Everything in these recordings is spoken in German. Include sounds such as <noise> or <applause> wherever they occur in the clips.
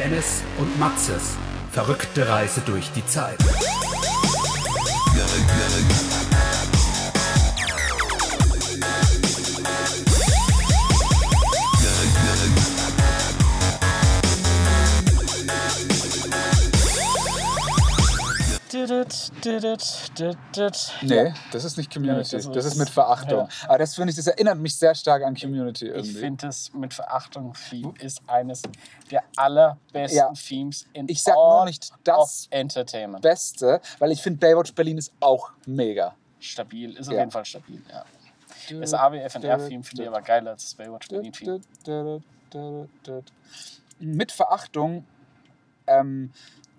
Dennis und Maxes verrückte Reise durch die Zeit. Nee, das ist nicht Community. Ja, das das, ist ist- mit Verachtung. Aber das finde ich, das erinnert mich sehr stark an Community Ich irgendwie. finde das mit Verachtung Theme ist eines der allerbesten Ja. Themes in Ich sag nur all nicht of das Entertainment. Beste, weil ich finde Baywatch Berlin ist auch mega. Stabil, ist auf Ja. jeden Fall stabil, ja. Das AWFNR-Theme finde ich aber geiler als das Baywatch Berlin-Theme. Mit Verachtung, ähm,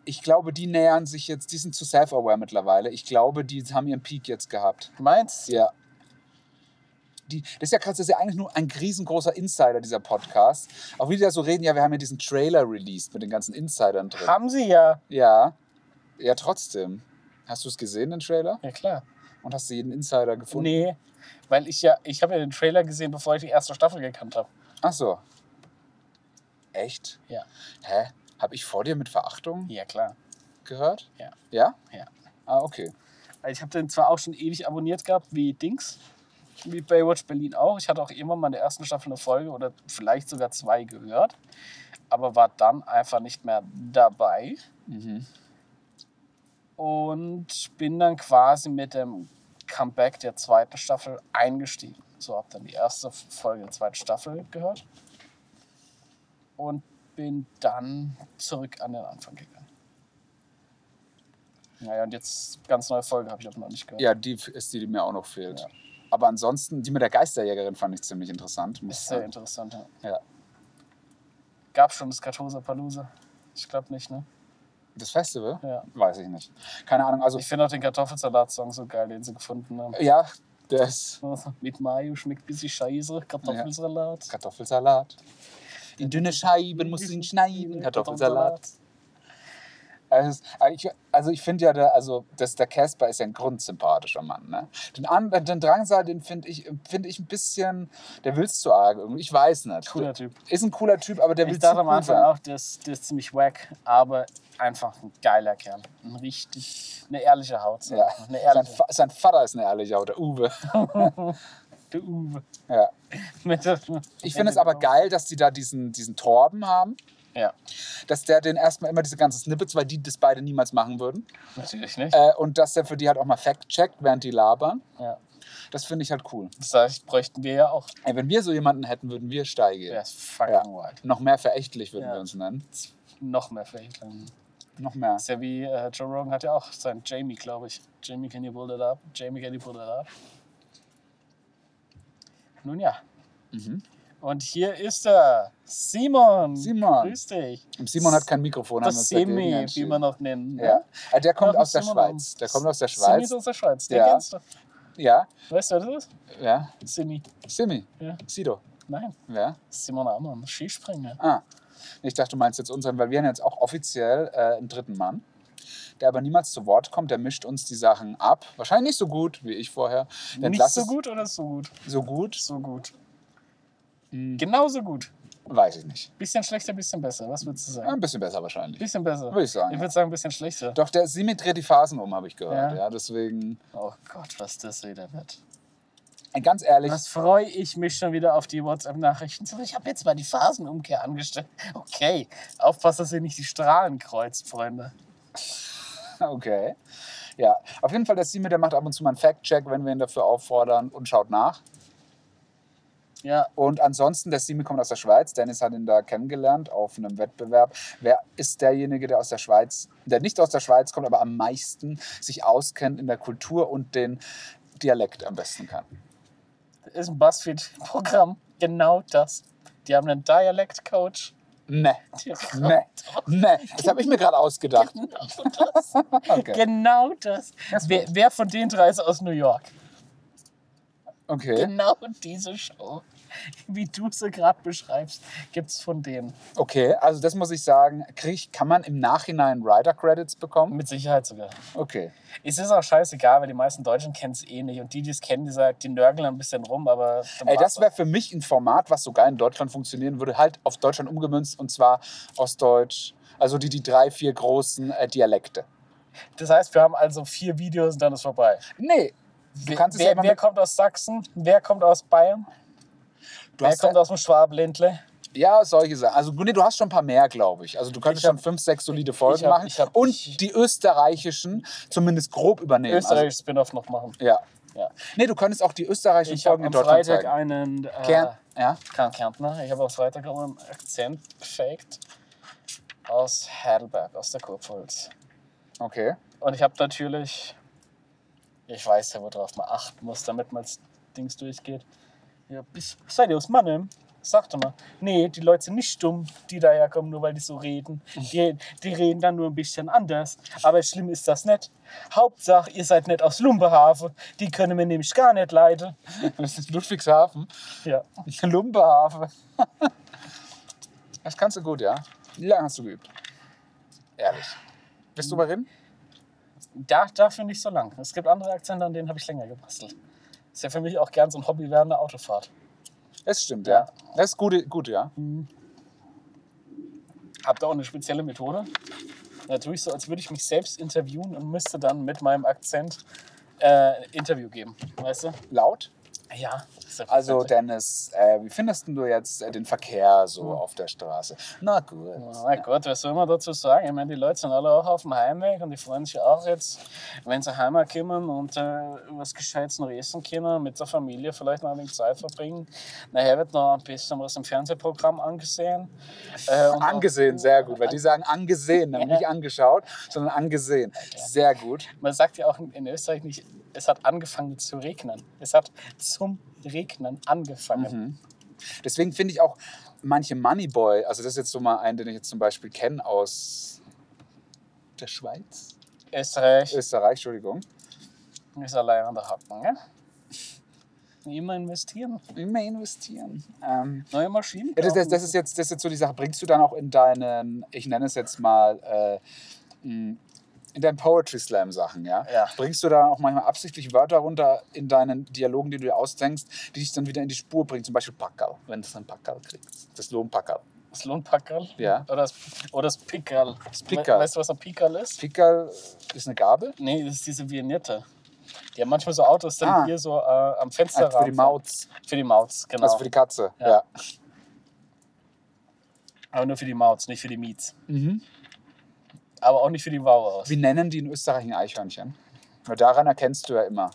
ich glaube, die nähern sich jetzt, die sind zu self-aware mittlerweile. Ich glaube, die haben ihren Peak jetzt gehabt. Meinst du? Ja. Die, das ist ja krass, das ist ja eigentlich nur ein riesengroßer Insider, dieser Podcast. Auch wie die da so reden, ja, wir haben ja diesen Trailer released mit den ganzen Insidern drin. Haben sie ja. Ja, ja, trotzdem. Hast du es gesehen, den Trailer? Ja, klar. Und hast du jeden Insider gefunden? Nee, weil ich ja, ich habe ja den Trailer gesehen, bevor ich die erste Staffel gekannt habe. Ach so. Echt? Ja. Hä? Habe ich vor dir mit Verachtung Ja, klar. gehört? Ja. Ja? Ja. Ah, okay. Also ich habe den zwar auch schon ewig abonniert gehabt, wie Dings, wie Baywatch Berlin auch. Ich hatte auch irgendwann mal in der ersten Staffel eine Folge oder vielleicht sogar zwei gehört, aber war dann einfach nicht mehr dabei. Mhm. Und bin dann quasi mit dem Comeback der zweiten Staffel eingestiegen. So habe dann die erste Folge der zweiten Staffel gehört und bin dann zurück an den Anfang gegangen. Naja, und jetzt ganz neue Folge habe ich aber noch nicht gehört. Ja, die ist die, die mir auch noch fehlt. Ja. Aber ansonsten, die mit der Geisterjägerin fand ich ziemlich interessant. Ist sehr interessant. Ja. Ja. Gab schon das Kartosa Palooza? Ich glaube nicht, ne? Das Festival? Ja. Weiß ich nicht. Keine Ahnung. Also, Ich finde auch den Kartoffelsalat-Song so geil, den sie gefunden haben. ja, der ist <laughs> Mit Mayo schmeckt ein bisschen scheiße, Kartoffelsalat. Kartoffelsalat. In dünne Scheiben musst du ihn schneiden. <laughs> Kartoffelsalat. Also, es ich, also ich finde ja, der, also das, der Casper ist ja ein grundsympathischer Mann. Ne? Den, anderen, den Drangsal, den finde ich, find ich ein bisschen, der will es zu arg irgendwie. Ich weiß nicht. Cooler Typ. Ist ein cooler Typ, aber der will Ich zu dachte am Anfang sein. auch, der ist, der ist ziemlich wack, aber einfach ein geiler Kerl. Ein richtig, eine ehrliche Haut. sag Ja. ich. Eine Sein, ehrliche. Fa- sein Vater ist eine ehrliche Haut, der Uwe. <laughs> <laughs> Der Uwe. Ja. <laughs> Ich finde es aber geil, dass die da diesen, diesen Torben haben. Ja, Dass der den erstmal immer diese ganzen Snippets, weil die das beide niemals machen würden. natürlich nicht. Äh, und dass der für die halt auch mal Fact-checkt, während die labern. Ja. Das finde ich halt cool. Das heißt, bräuchten wir ja auch. Ey, wenn wir so jemanden hätten, würden wir steigen. Der ist fucking Ja. wild. Noch mehr verächtlich würden Ja. wir uns nennen. Noch mehr dann. Noch mehr. ist ja wie äh, Joe Rogan hat ja auch sein Jamie, glaube ich. Jamie, can you pull that up? Jamie, can you pull that up? Nun ja. Mhm. Und hier ist er. Simon. Simon. Grüß dich. Simon hat kein Mikrofon. Das Semi, wie wir noch nennen. ne? Ja. Äh, Der kommt aus der Simon. Schweiz. Der kommt aus der Simi Schweiz. ist aus der Schweiz. Den Ja. kennst du. Ja, Weißt du, wer das ist? ja. Simi. Simi. Ja. Sido. Nein. Ja. Simon Ammann. Skispringer. Ah. Ich dachte, du meinst jetzt unseren, weil wir haben jetzt auch offiziell äh, einen dritten Mann, der aber niemals zu Wort kommt. Der mischt uns die Sachen ab. Wahrscheinlich nicht so gut wie ich vorher. Der Nicht so gut oder so gut? So gut? So gut. Hm, Genauso gut. weiß ich nicht. Bisschen schlechter, bisschen besser. Was würdest du sagen? Ein bisschen besser wahrscheinlich. Bisschen besser. Würde ich sagen. Ich würde sagen, ein bisschen schlechter. Doch, der dreht die Phasen um, habe ich gehört. Ja. Ja. deswegen, Oh Gott, was das wieder wird. ganz ehrlich, Was freue ich mich schon wieder auf die WhatsApp-Nachrichten. Ich habe jetzt mal die Phasenumkehr angestellt. Okay, aufpassen, dass ihr nicht die Strahlen kreuzt, Freunde. <laughs> okay. Ja, auf jeden Fall, der Simi, der macht ab und zu mal einen Fact-Check, wenn wir ihn dafür auffordern und schaut nach. Ja, Und ansonsten, der Simi kommt aus der Schweiz. Dennis hat ihn da kennengelernt auf einem Wettbewerb. Wer ist derjenige, der aus der Schweiz, der nicht aus der Schweiz kommt, aber am meisten sich auskennt in der Kultur und den Dialekt am besten kann? das ist ein Buzzfeed-Programm. Genau das. Die haben einen Dialect-Coach. Ne, Die- ne, ne. Das habe ich mir gerade ausgedacht. Genau das. Okay. Genau das. Das Wer, wer von den drei ist aus New York? okay. Genau diese Show. <laughs> wie du sie gerade beschreibst, gibt es von denen. Okay, also das muss ich sagen. Krieg, kann man im Nachhinein Rider-Credits bekommen? Mit Sicherheit sogar. Okay. Es ist auch scheißegal, weil die meisten Deutschen kennen es eh nicht. Und die, die es kennen, die, sagen, die nörgeln ein bisschen rum, aber. Ey, das wäre für mich ein Format, was sogar in Deutschland funktionieren würde, halt auf Deutschland umgemünzt und zwar Ostdeutsch, also die, die drei, vier großen äh, Dialekte. Das heißt, wir haben also vier Videos und dann ist vorbei. Nee, du kannst es wer, wer kommt aus Sachsen? Wer kommt aus Bayern? Du hast kommt aus dem Schwabenländle? ja, solche Sachen. Also nee, du hast schon ein paar mehr, glaube ich. Also du könntest Ich hab- schon fünf, sechs solide Folgen ich hab- machen ich hab- und die österreichischen zumindest grob übernehmen. Österreich Spin-off noch machen. Also, ja. Ja. Nee, du könntest auch die österreichischen Ich Folgen in am Deutschland Freitag zeigen. einen äh, Kern, ja. Kärntner. Ich habe am Freitag auch einen Akzent gefaked aus Heidelberg, aus der Kurpfalz. Okay. Und ich habe natürlich, ich weiß ja, worauf man achten muss, damit man das Dings durchgeht. Ja, bis, seid ihr aus Mannheim? Sagt doch mal. Nee, die Leute sind nicht dumm, die daherkommen, nur weil die so reden. Die, die reden dann nur ein bisschen anders. Aber schlimm ist das nicht. Hauptsache, ihr seid nicht aus Lumbehafen. Die können mir nämlich gar nicht leiden. Das ist Ludwigshafen. Ja. <laughs> Lumbehafen. Das kannst du gut, ja. Wie lange hast du geübt? Ehrlich. Bist du bei Rin? Da, dafür nicht so lang. Es gibt andere Akzente, an denen habe ich länger gebastelt. Ist ja für mich auch gern so ein Hobby während der Autofahrt. Das stimmt, ja. Das ist gut, gut ja. Habt ihr auch eine spezielle Methode? Da tue ich so, als würde ich mich selbst interviewen und müsste dann mit meinem Akzent äh, ein Interview geben. Weißt du? Laut? Ja. Also, Dennis, äh, wie findest du jetzt äh, den Verkehr so auf der Straße? Na gut. Na gut, was soll man dazu sagen? Ich meine, die Leute sind alle auch auf dem Heimweg und die freuen sich auch jetzt, wenn sie heimkommen und äh, was Gescheites noch essen können, mit der Familie vielleicht noch ein wenig Zeit verbringen. Nachher wird noch ein bisschen was im Fernsehprogramm angesehen. Äh, und auch- Angesehen, sehr gut, weil die sagen angesehen, <laughs> nämlich nicht angeschaut, sondern angesehen. Sehr gut. Man sagt ja auch in Österreich nicht, es hat angefangen zu regnen. Es hat zum Regnen angefangen. Deswegen finde ich auch manche Moneyboy, also das ist jetzt so mal ein, den ich jetzt zum Beispiel kenne aus der Schweiz, Österreich Österreich, Entschuldigung. ist allein an der Hacken. Ne? Immer investieren. Immer investieren. Ähm, Neue Maschinen. das, das, das, ist jetzt, das ist jetzt so die Sache. Bringst du dann auch in deinen, ich nenne es jetzt mal, äh, in deinen Poetry Slam Sachen, ja? Ja. Bringst du da auch manchmal absichtlich Wörter runter in deinen Dialogen, die du dir ausdenkst, die dich dann wieder in die Spur bringen? Zum Beispiel Packerl, wenn du dann Packerl kriegst. Das Lohnpackerl. Das Lohnpackerl? Ja. Oder das, oder das Pickerl. Das Pickerl. Weißt du, was ein Pickerl ist? Pickerl ist eine Gabel. Nee, das ist diese Vignette. Die haben manchmal so Autos, dann Ah. hier so äh, am Fenster. Also für die Mauz, Für die Mauz, genau. also für die Katze. Ja. Ja. Aber nur für die Mauz, nicht für die Miets. Mhm. Aber auch nicht für die Wow aus. Wie nennen die in Österreich ein Eichhörnchen? Weil daran erkennst du ja immer.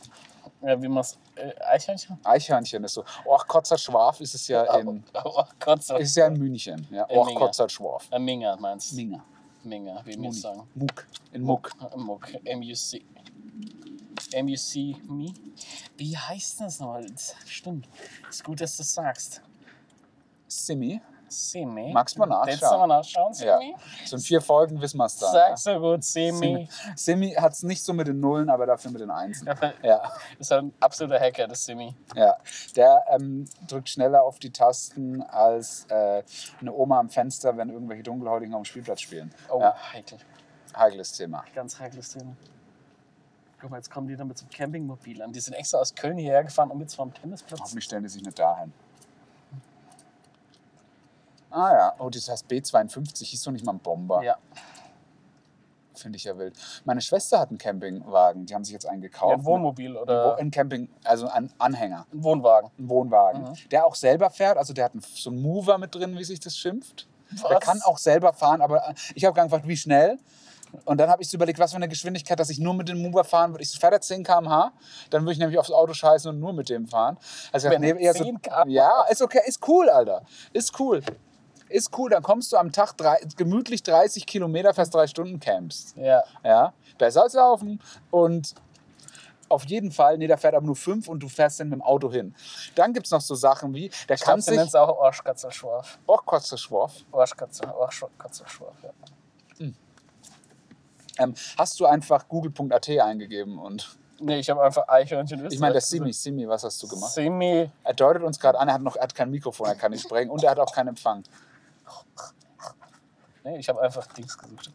Ja, wie man es. Äh, Eichhörnchen? Eichhörnchen ist so. Och, Kotzer Schwaf <laughs> ist es ja in, Oh Gott, so. ist ja in München. Ja. Och. Kotzer Schwaf. Äh, Minga meinst du? Minga. Minga, wie wir sagen. Muck. In Muck. Äh, Muck. M-U-C. M-U-C me. Wie heißt das nochmal? Stimmt. Ist gut, dass du das sagst. Simi. Semi. Magst du mal nachschauen? Jetzt mal nachschauen, Ja. Semi? So in vier Folgen wissen wir es dann. Sag so gut. Simi, Simi hat es nicht so mit den Nullen, aber dafür mit den Einsen. Ja. Ja, Ist ein absoluter Hacker, das Semi. ja. Der ähm, drückt schneller auf die Tasten als äh, eine Oma am Fenster, wenn irgendwelche Dunkelhäutigen auf dem Spielplatz spielen. Oh, Ja, heikel. heikles Thema. Ganz heikles Thema. Guck mal, jetzt kommen die dann mit so einem Campingmobil an. Die sind extra aus Köln hierher gefahren, um jetzt vom Tennisplatz. Hoffentlich stellen die sich nicht dahin. Ah ja, oh, das heißt B52, hieß doch nicht mal ein Bomber. Ja. Finde ich ja wild. Meine Schwester hat einen Campingwagen, die haben sich jetzt einen gekauft. Ein Wohnmobil oder Ein Camping, also ein Anhänger, ein Wohnwagen. ein Wohnwagen, Mhm. der auch selber fährt. Also der hat einen, so einen Mover mit drin, wie sich das schimpft. Der Was? kann auch selber fahren, aber äh, ich habe gefragt, wie schnell. Und dann habe ich so überlegt, was für eine Geschwindigkeit, dass ich nur mit dem Mover fahren würde. Ich so, fährt er 10 km/h? Dann würde ich nämlich aufs Auto scheißen und nur mit dem fahren. Also ich Wenn nee, eher so, 10 km/h. Ja, ist okay, ist cool, Alter. Ist cool. Ist cool, dann kommst du am Tag drei, gemütlich 30 Kilometer, fast drei Stunden campst. Ja. Ja, besser als laufen. Und auf jeden Fall, nee, der fährt aber nur fünf und du fährst dann mit dem Auto hin. Dann gibt es noch so Sachen wie, der Ich kann glaube, sich. nennt es auch Arschkatzelschwarf. Och, kotze Schworf. Arschkatzel, Arschkatzelschwarf, ja. Ähm, hast du einfach google.at eingegeben und Nee, ich habe einfach Eichhörnchen Österreich. Ich meine, der. Simi, Simi, was hast du gemacht? Simi. Er deutet uns gerade an, er hat noch er hat kein Mikrofon, er kann nicht sprechen und er hat auch keinen Empfang. Nee, ich habe einfach Dings gesucht.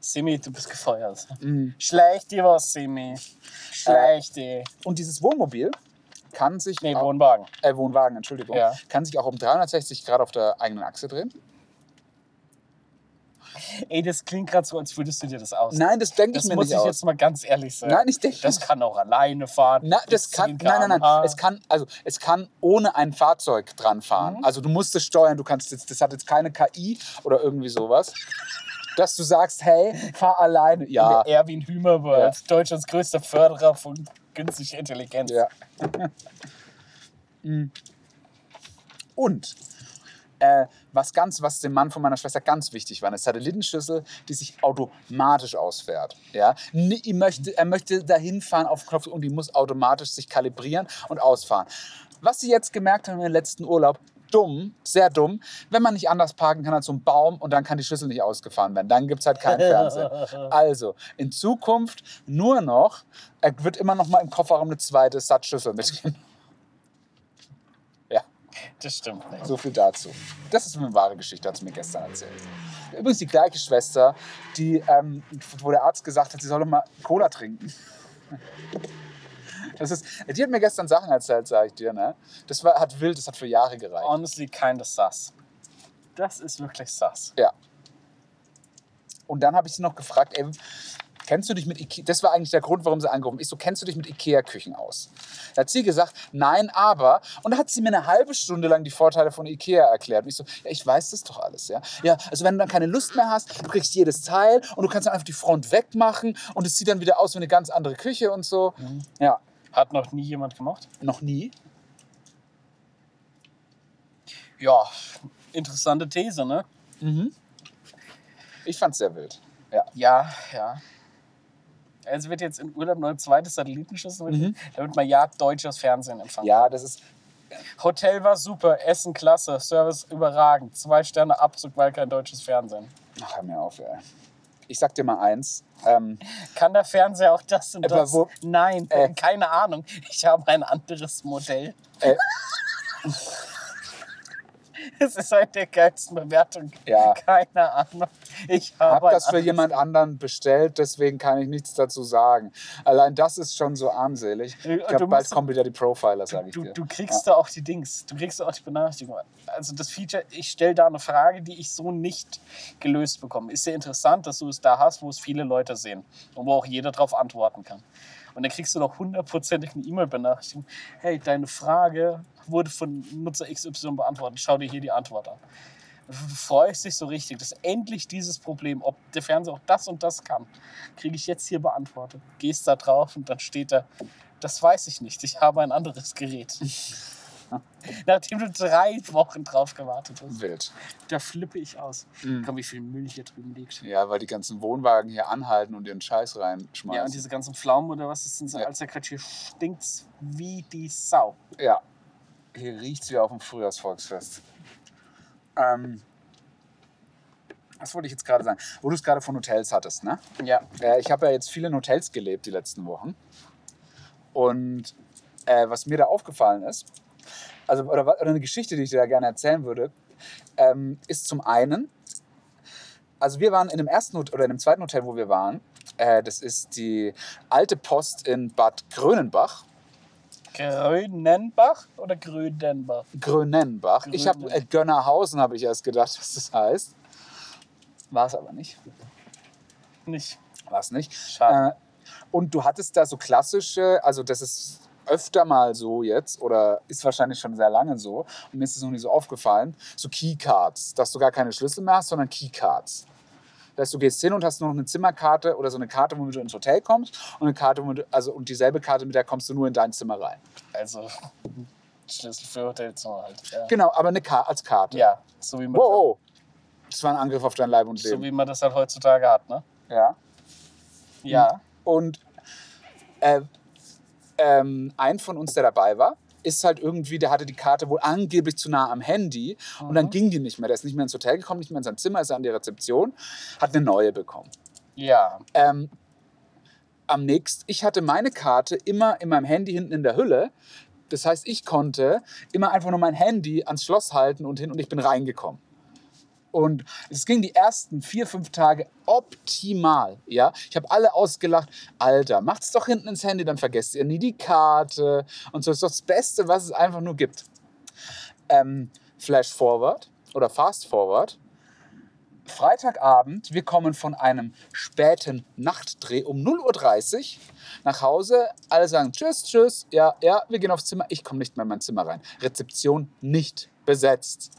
Simi, du bist gefeuert. Mhm. Schlecht dir was, Simi. Schlecht dir. Und dieses Wohnmobil kann sich, Nee, auch, Wohnwagen. äh, Wohnwagen, Entschuldigung, Ja. kann sich auch um 360 Grad auf der eigenen Achse drehen. Ey, das klingt gerade so, als würdest du dir das aus. Nein, das denke ich das mir muss nicht ich aus. jetzt mal ganz ehrlich sagen. Nein, ich denke Das kann auch alleine fahren. Na, das kann, 10 nein, nein, nein. Es kann, also, es kann ohne ein Fahrzeug dran fahren. Mhm. Also du musst es steuern, du kannst jetzt, das hat jetzt keine KI oder irgendwie sowas. Dass du sagst, hey, fahr alleine. Ja, Der Erwin Hümer Ja. Deutschlands größter Förderer von künstlicher Intelligenz. Ja. <laughs> Mm. Und äh, was ganz, was dem Mann von meiner Schwester ganz wichtig war, eine Satellitenschüssel, die sich automatisch ausfährt. Ja? Er möchte, er möchte dahin fahren auf Knopf und die muss automatisch sich kalibrieren und ausfahren. Was sie jetzt gemerkt haben im letzten Urlaub, dumm, sehr dumm, wenn man nicht anders parken kann als so ein Baum und dann kann die Schüssel nicht ausgefahren werden. Dann gibt es halt keinen Fernseher. <laughs> Also, in Zukunft nur noch, er wird immer noch mal im Kofferraum eine zweite Satzschüssel mitgehen. Das stimmt nicht. so viel dazu. Das ist eine wahre Geschichte, hat sie mir gestern erzählt. Übrigens die gleiche Schwester, die, ähm, wo der Arzt gesagt hat, sie soll doch mal Cola trinken. <laughs> Das ist, die hat mir gestern Sachen erzählt, sage ich dir. Ne? Das war, hat wild, das hat für Jahre gereicht. Honestly, kind of sass. Das ist wirklich sass. Ja. Und dann habe ich sie noch gefragt, ey, kennst du dich mit Ikea, das war eigentlich der Grund, warum sie angerufen ist, so, kennst du dich mit Ikea-Küchen aus? Da hat sie gesagt, nein, aber, und da hat sie mir eine halbe Stunde lang die Vorteile von Ikea erklärt. Und ich so, ja, ich weiß das doch alles, ja. Ja, also wenn du dann keine Lust mehr hast, du kriegst jedes Teil und du kannst dann einfach die Front wegmachen und es sieht dann wieder aus wie eine ganz andere Küche und so. Ja, Hat noch nie jemand gemacht? noch nie. Ja, interessante These, ne? Ich fand's sehr wild. Ja. Ja, ja. Es wird jetzt in Urlaub noch ein zweites Satellitenschüssel, Mhm. damit man ja deutsches Fernsehen empfangen Ja, das ist, Hotel war super, Essen klasse, Service überragend, zwei Sterne Abzug, weil kein deutsches Fernsehen. ach, hör mir auf, ey. Ich sag dir mal eins, ähm, Kann der Fernseher auch das und das? wo- Nein, Äh. keine Ahnung. Ich habe ein anderes Modell. äh, <laughs> <laughs> Es ist eine der geilsten Bewertungen. Ja. Keine Ahnung. Ich habe ein das für jemand anderen bestellt, deswegen kann ich nichts dazu sagen. Allein das ist schon so armselig. Ich Äh, glaube, du bald kommen wieder die Profiler, sage ich Du, dir. du kriegst da auch die Dings, du kriegst da auch die Benachrichtigung. Also das Feature, ich stelle da eine Frage, die ich so nicht gelöst bekomme. Ist sehr interessant, dass du es da hast, wo es viele Leute sehen und wo auch jeder darauf antworten kann. Und dann kriegst du noch hundertprozentig eine E-Mail-Benachrichtigung. Hey, deine Frage wurde von Nutzer XY beantwortet. Schau dir hier die Antwort an. Du freust dich so richtig, dass endlich dieses Problem, ob der Fernseher auch das und das kann, kriege ich jetzt hier beantwortet. Gehst da drauf und dann steht da, das weiß ich nicht, ich habe ein anderes Gerät. <laughs> <laughs> Nachdem du drei Wochen drauf gewartet hast. Wild. Da flippe ich aus. Mhm. Komm, wie viel Müll hier drüben liegt. Ja, weil die ganzen Wohnwagen hier anhalten und ihren Scheiß Ja, und reinschmeißen. diese ganzen Pflaumen oder was das sind, so Ja. als der Quatsch hier stinkt's wie die Sau. Ja. Hier riecht es wie auf dem Frühjahrsvolksfest. Ähm, was wollte ich jetzt gerade sagen? Wo du es gerade von Hotels hattest, ne? Ja. Äh, ich habe ja jetzt viel in Hotels gelebt die letzten Wochen. Und äh, was mir da aufgefallen ist, also oder, oder eine Geschichte, die ich dir da gerne erzählen würde, ähm, ist zum einen, also wir waren in dem ersten oder in dem zweiten Hotel, wo wir waren. Äh, das ist die alte Post in Bad Grönenbach. Grönenbach oder Grönenbach? Grönenbach. Ich habe äh, Gönnerhausen, habe ich erst gedacht, was das heißt. War es aber nicht. Nicht. War es nicht. Schade. Äh, und du hattest da so klassische, also das ist öfter mal so jetzt oder ist wahrscheinlich schon sehr lange so und mir ist es noch nie so aufgefallen, so Keycards, dass du gar keine Schlüssel mehr hast, sondern Keycards. Das heißt, du gehst hin und hast nur noch eine Zimmerkarte oder so eine Karte, womit du ins Hotel kommst und eine Karte, du, also und dieselbe Karte, mit der kommst du nur in dein Zimmer rein. Also Schlüssel für Hotelzimmer halt. Ja, Genau, aber eine Ka als Karte. ja so, wie man Wow. Das war ein Angriff auf dein Leib und das, so Leben. wie man das halt heutzutage hat, ne? ja. Ja. Und äh, ähm, ein von uns, der dabei war, ist halt irgendwie, der hatte die Karte wohl angeblich zu nah am Handy und dann ging die nicht mehr. Der ist nicht mehr ins Hotel gekommen, nicht mehr in sein Zimmer, ist an die Rezeption, hat eine neue bekommen. Ja. Ähm, am nächsten, ich hatte meine Karte immer in meinem Handy hinten in der Hülle. Das heißt, ich konnte immer einfach nur mein Handy ans Schloss halten und hin und ich bin reingekommen. Und es ging die ersten vier, fünf Tage optimal. Ja? Ich habe alle ausgelacht. Alter, macht's doch hinten ins Handy, dann vergesst ihr nie die Karte. Und so ist doch das Beste, was es einfach nur gibt. Ähm, Flash Forward oder Fast Forward. Freitagabend, wir kommen von einem späten Nachtdreh um 0.30 Uhr nach Hause. Alle sagen Tschüss, Tschüss. Ja, ja, wir gehen aufs Zimmer. Ich komme nicht mehr in mein Zimmer rein. Rezeption nicht besetzt.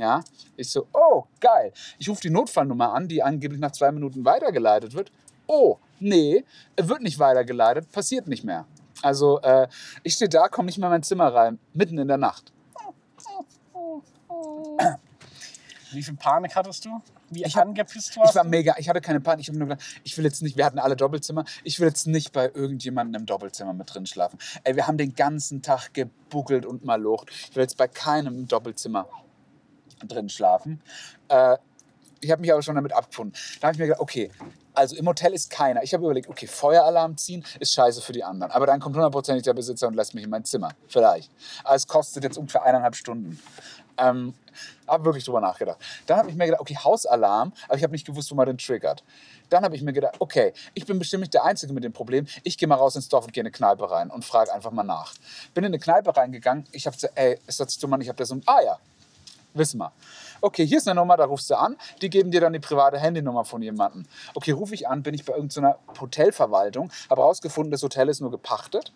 Ja, ich so, oh, geil. Ich rufe die Notfallnummer an, die angeblich nach zwei Minuten weitergeleitet wird. Oh, nee, wird nicht weitergeleitet, passiert nicht mehr. Also, äh, ich stehe da, komme nicht mehr in mein Zimmer rein, mitten in der Nacht. Wie viel Panik hattest du? Wie Ich hab- angepisst warst Ich war mega, ich hatte keine Panik. Ich habe nur gedacht, ich will jetzt nicht, wir hatten alle Doppelzimmer, ich will jetzt nicht bei irgendjemandem im Doppelzimmer mit drin schlafen. Ey, wir haben den ganzen Tag gebuckelt und malocht. Ich will jetzt bei keinem im Doppelzimmer drin schlafen. Äh, ich habe mich aber schon damit abgefunden. Da habe ich mir gedacht, okay, also im Hotel ist keiner. Ich habe überlegt, okay, Feueralarm ziehen ist scheiße für die anderen. Aber dann kommt hundertprozentig der Besitzer und lässt mich in mein Zimmer. Vielleicht. Aber es kostet jetzt ungefähr eineinhalb Stunden. Ähm, habe wirklich drüber nachgedacht. Dann habe ich mir gedacht, okay, Hausalarm, aber ich habe nicht gewusst, wo man den triggert. Dann habe ich mir gedacht, okay, ich bin bestimmt nicht der Einzige mit dem Problem. Ich gehe mal raus ins Dorf und gehe in eine Kneipe rein und frage einfach mal nach. Bin in eine Kneipe reingegangen. Ich habe gesagt, ey, ist das dumm, Mann? Ich habe da so ein, ah ja, wissen wir. Okay, hier ist eine Nummer, da rufst du an. Die geben dir dann die private Handynummer von jemandem. Okay, rufe ich an, bin ich bei irgendeiner Hotelverwaltung, habe herausgefunden, das Hotel ist nur gepachtet.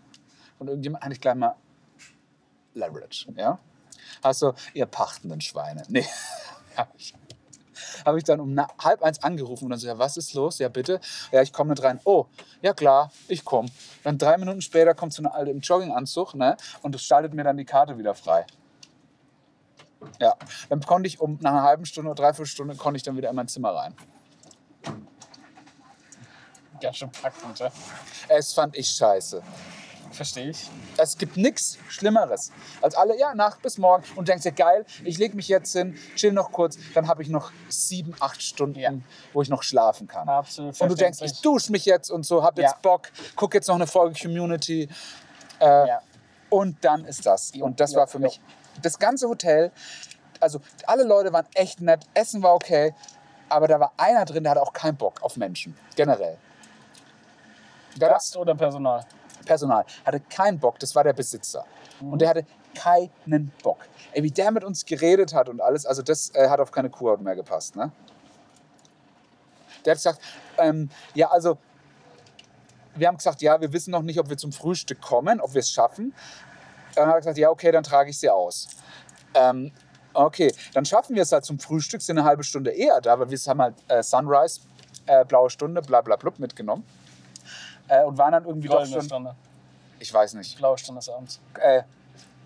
Und irgendjemand, hatte ich gleich mal Leverage, ja? Also, ihr pachtenden Schweine. <laughs> Nee, hab ich. Habe ich dann um halb eins angerufen und dann so, ja, was ist los? Ja, bitte. Ja, ich komme nicht rein. Oh, ja klar, ich komme. Dann drei Minuten später kommt so eine Alte im Jogginganzug ne, und das schaltet mir dann die Karte wieder frei. Ja, dann konnte ich um nach einer halben Stunde oder dreiviertel Stunde konnte ich dann wieder in mein Zimmer rein. Ganz schön packend, ja. Es fand ich scheiße. Verstehe ich. Es gibt nichts Schlimmeres als alle, ja, Nacht bis morgen und denkst dir, geil, ich lege mich jetzt hin, chill noch kurz, dann habe ich noch sieben, acht Stunden, Ja. wo ich noch schlafen kann. Absolut Und du denkst, ich dusche mich jetzt und so, hab jetzt Ja. Bock, guck jetzt noch eine Folge Community. Äh, Ja. Und dann ist das. Und das war für mich das ganze Hotel. Also alle Leute waren echt nett, Essen war okay, aber da war einer drin, der hatte auch keinen Bock auf Menschen, generell. Der Gast oder Personal? Personal hatte keinen Bock, das war der Besitzer. Und der hatte keinen Bock. Ey, wie der mit uns geredet hat und alles, also das äh, hat auf keine Kuhhaut mehr gepasst. Ne? Der hat gesagt, ähm, ja, also wir haben gesagt, ja, wir wissen noch nicht, ob wir zum Frühstück kommen, ob wir es schaffen. Dann hat er gesagt, ja, okay, dann trage ich sie aus. Ähm, okay, dann schaffen wir es halt zum Frühstück, sind eine halbe Stunde eher da, weil wir haben halt äh, Sunrise, äh, blaue Stunde, bla bla blub mitgenommen. Äh, und waren dann irgendwie doch Goldene schon, Stunde. ich weiß nicht, Blaue Stunde ist abends. äh,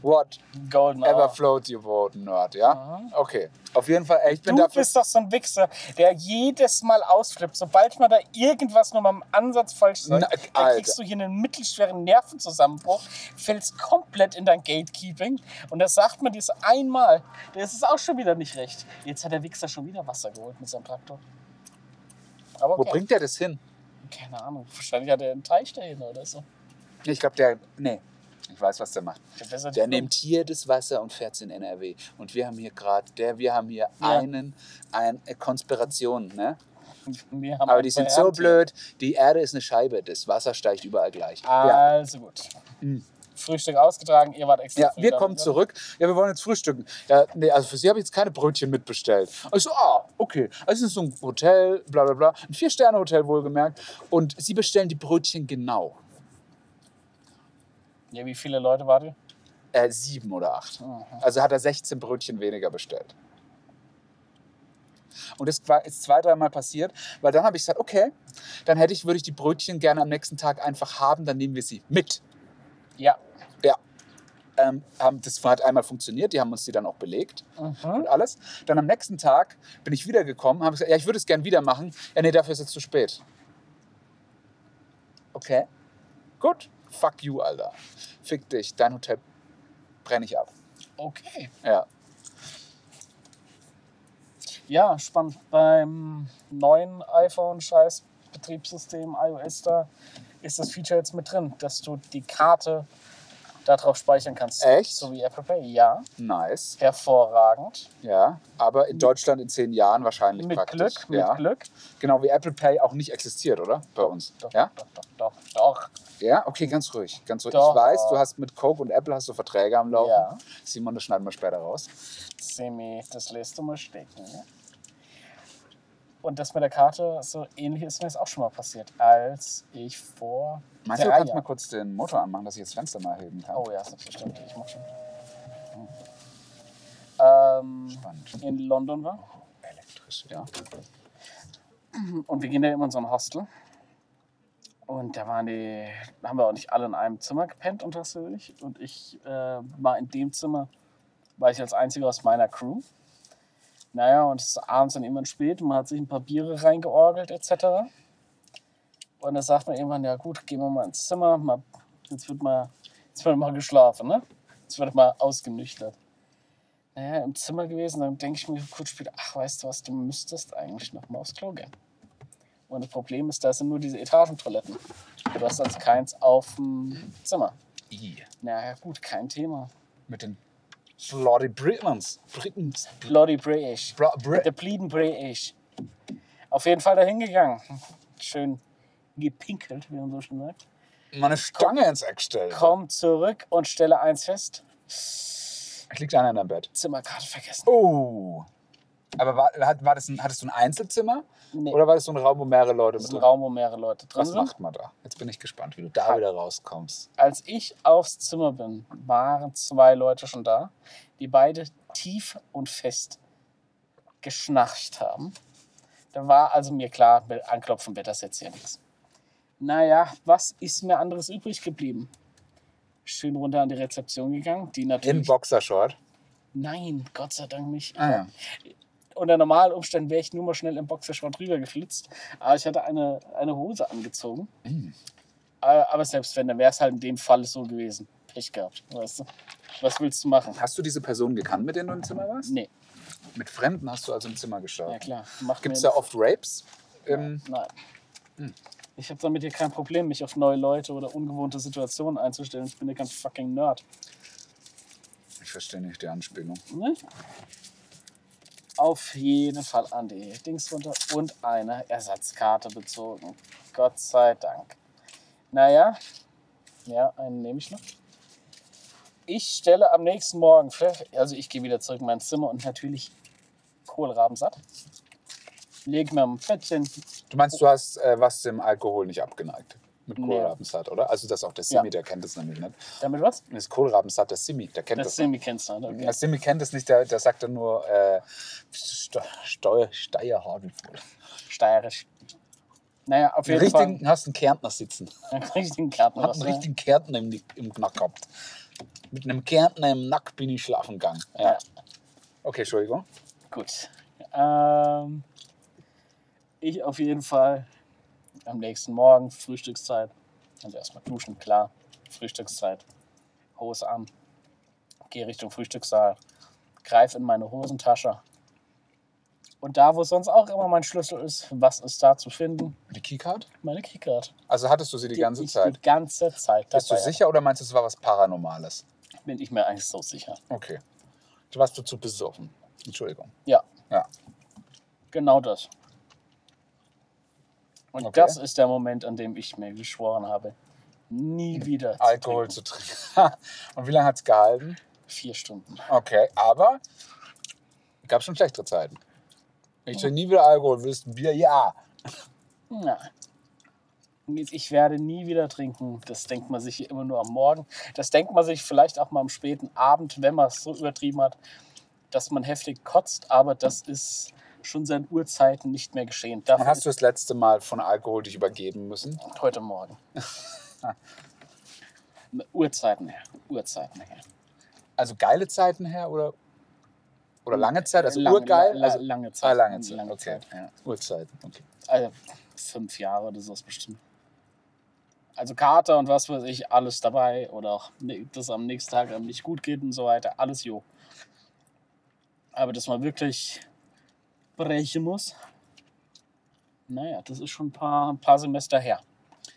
what Golden ever Hour. float your boat, Nerd, ja? Aha. Okay, auf jeden Fall, ey, ich bin Du dafür... bist doch so ein Wichser, der jedes Mal ausflippt. Sobald man da irgendwas nur mal im Ansatz falsch sagt, Na, dann kriegst du hier einen mittelschweren Nervenzusammenbruch, fällst komplett in dein Gatekeeping und das sagt man dir so einmal. Das ist auch schon wieder nicht recht. Jetzt hat der Wichser schon wieder Wasser geholt mit seinem Traktor. Aber Wo okay. bringt der das hin? Keine Ahnung. Wahrscheinlich hat er einen Teich dahin oder so. Ich glaube, der... Nee, ich weiß, was der macht. Der, Der nimmt hier das Wasser und fährt es in NRW. Und wir haben hier gerade, der, wir haben hier Ja. einen, eine Konspiration, ne? Aber die sind so blöd, die Erde ist eine Scheibe, das Wasser steigt überall gleich. Ja. Also gut. Frühstück ausgetragen, ihr wart extra Ja, wir kommen oder? zurück. Ja, wir wollen jetzt frühstücken. Ja, nee, also für sie habe ich jetzt keine Brötchen mitbestellt. Und ich so, ah, okay. Also es ist so ein Hotel, bla bla bla. Ein Vier-Sterne-Hotel wohlgemerkt. Und sie bestellen die Brötchen genau. Ja, wie viele Leute wart ihr? Äh, sieben oder acht. Mhm. Also hat er 16 Brötchen weniger bestellt. Und das war ist zwei, dreimal passiert, weil dann habe ich gesagt, okay, dann hätte ich, würde ich die Brötchen gerne am nächsten Tag einfach haben, dann nehmen wir sie mit. Ja. Ja. Ähm, haben, das hat einmal funktioniert, die haben uns die dann auch belegt Mhm. und alles. Dann am nächsten Tag bin ich wiedergekommen, habe gesagt, ja, ich würde es gern wieder machen. Ja, nee, dafür ist es zu spät. Okay. Gut. Fuck you, Alter. Fick dich. Dein Hotel brenne ich ab. Okay. Ja. Ja, spannend. Beim neuen iPhone-Scheiß-Betriebssystem iOS da ist das Feature jetzt mit drin, dass du die Karte darauf speichern kannst. Echt? So wie Apple Pay. Ja, Nice. hervorragend. Ja, aber in Deutschland in zehn Jahren wahrscheinlich Mit praktisch. Glück, mit ja. Glück. Genau wie Apple Pay auch nicht existiert, oder? Bei uns. Doch, Ja? doch, doch, doch, doch. Ja, okay, ganz ruhig. Ganz ruhig. Doch. Ich weiß, du hast mit Coke und Apple hast du Verträge am Laufen. Ja. Simon, das schneiden wir später raus. Semi, das lässt du mal stecken. Ne? Und das mit der Karte, so ähnlich ist mir das auch schon mal passiert, als ich vor Meinst du, du kannst mal kurz den Motor anmachen, dass ich das Fenster mal heben kann? Oh ja, selbstverständlich, ich mach schon. Ähm, Spannend. in London war. Elektrisch, ja. Und wir gehen da immer in so ein Hostel. Und da waren die, haben wir auch nicht alle in einem Zimmer gepennt und was weiß ich. Und ich äh, war in dem Zimmer, war ich als einziger aus meiner Crew. Naja, und es ist abends dann irgendwann spät, man hat sich ein paar Biere reingeorgelt etc. Und da sagt man irgendwann, ja gut, gehen wir mal ins Zimmer, mal, jetzt, wird mal, jetzt wird mal geschlafen, ne? Jetzt wird mal ausgenüchtert. Naja, im Zimmer gewesen, dann denke ich mir kurz später, ach, weißt du was, du müsstest eigentlich noch mal aufs Klo gehen. Und das Problem ist, da sind nur diese Etagentoiletten. Du hast also keins auf dem Zimmer. I. Naja, gut, kein Thema. Mit den Bloody Britons. Britons. Bloody British. Bra Brit Der Bleeden British. Auf jeden Fall dahin gegangen. Schön gepinkelt, wie man so schön sagt. Meine Stange ins Eck stellen. Komm zurück und stelle eins fest. Ich liegt einer in deinem Bett. Zimmerkarte vergessen. Oh. Aber war, war das ein, hattest du ein Einzelzimmer? Nee, Oder war das so ein Raum, wo mehrere Leute das ist ein Raum, wo mehrere Leute drin Was sind. macht man da? Jetzt bin ich gespannt, wie du da wieder rauskommst. Als ich aufs Zimmer bin, waren zwei Leute schon da, die beide tief und fest geschnarcht haben. Da war also mir klar, mit Anklopfen wird das jetzt hier nichts. Naja, was ist mir anderes übrig geblieben? Schön runter an die Rezeption gegangen, die In natürlich... Boxershort. Nein, Gott sei Dank nicht. Ah, ja. Unter normalen Umständen wäre ich nur mal schnell im Boxershort rüber geflitzt. Aber ich hatte eine, eine Hose angezogen. Äh, Aber selbst wenn, dann wäre es halt in dem Fall so gewesen. Pech gehabt, weißt du. Was willst du machen? Hast du diese Person gekannt, mit denen du im Zimmer warst? Nee, Mit Fremden hast du also im Zimmer ja geschaut. klar. Gibt es da oft Rapes? Ähm, Nein. Hm. Ich habe damit hier kein Problem, mich auf neue Leute oder ungewohnte Situationen einzustellen. Ich bin ja kein fucking Nerd. ich verstehe nicht die Anspielung. Ne? Auf jeden Fall an die Dings runter und eine Ersatzkarte bezogen. Gott sei Dank. Naja, ja, einen nehme ich noch. Ich stelle am nächsten Morgen also ich gehe wieder zurück in mein Zimmer und natürlich Kohlrabensatt. Lege mir am Bettchen, Du meinst, du hast äh, was dem Alkohol nicht abgeneigt? Mit Nee. Kohlrabensatt, oder? Also das auch der Ja. Simi, der kennt das nämlich nicht. damit was? Das Kohlrabensatt, der Simi, der kennt Das das. Semi kennst du, ne? okay. Der Simi kennt das nicht, der, der sagt dann nur äh, Ste Steuer, Steierhadelvoll. Steirisch. Naja, auf jeden Fall. richtigen, hast einen Kärntner sitzen. Einen richtigen Karten. Hab einen richtigen Kärntner im, im Nack gehabt. Mit einem Kärntner im Nack bin ich schlafen gegangen. Ja. Ja. Okay, Entschuldigung. Gut. Ähm, ich auf jeden Fall am nächsten Morgen, Frühstückszeit. Also erstmal duschen, klar. Frühstückszeit. Hose an. Gehe Richtung Frühstückssaal. Greife in meine Hosentasche. Und da, wo sonst auch immer mein Schlüssel ist, was ist da zu finden? Die Keycard? Meine Keycard. Also hattest du sie die ganze ich Zeit? Die ganze Zeit. Bist du sicher oder meinst du, es war was Paranormales? Bin ich mir eigentlich so sicher. Okay. Du warst du zu besoffen. Entschuldigung. Ja. Ja. Genau das. Und Okay. das ist der Moment, an dem ich mir geschworen habe, nie wieder zu Alkohol trinken. zu trinken. <laughs> Und wie lange hat es gehalten? Vier Stunden. Okay, aber gab schon schlechtere Zeiten. Ich trinke nie wieder Alkohol, willst ein Bier? Ja. Jetzt, Ich werde nie wieder trinken. Das denkt man sich immer nur am Morgen. Das denkt man sich vielleicht auch mal am späten Abend, wenn man es so übertrieben hat, dass man heftig kotzt. Aber das ist schon seit Urzeiten nicht mehr geschehen. Wann Dafür hast du das letzte Mal von Alkohol dich übergeben müssen? heute Morgen. <laughs> Urzeiten her. Urzeiten her. Also geile Zeiten her oder, oder lange Zeit? Also Lange- urgeil? la- also, lange Ah, Zeit. lange Zeit. Lange okay. Zeit, ja. Urzeiten, okay. Also fünf Jahre oder sowas bestimmt. Also Kater und was weiß ich, alles dabei. Oder auch ne- das am nächsten Tag einem nicht gut geht und so weiter. Alles jo. Aber dass man wirklich brechen muss, naja, das ist schon ein paar, ein paar Semester her.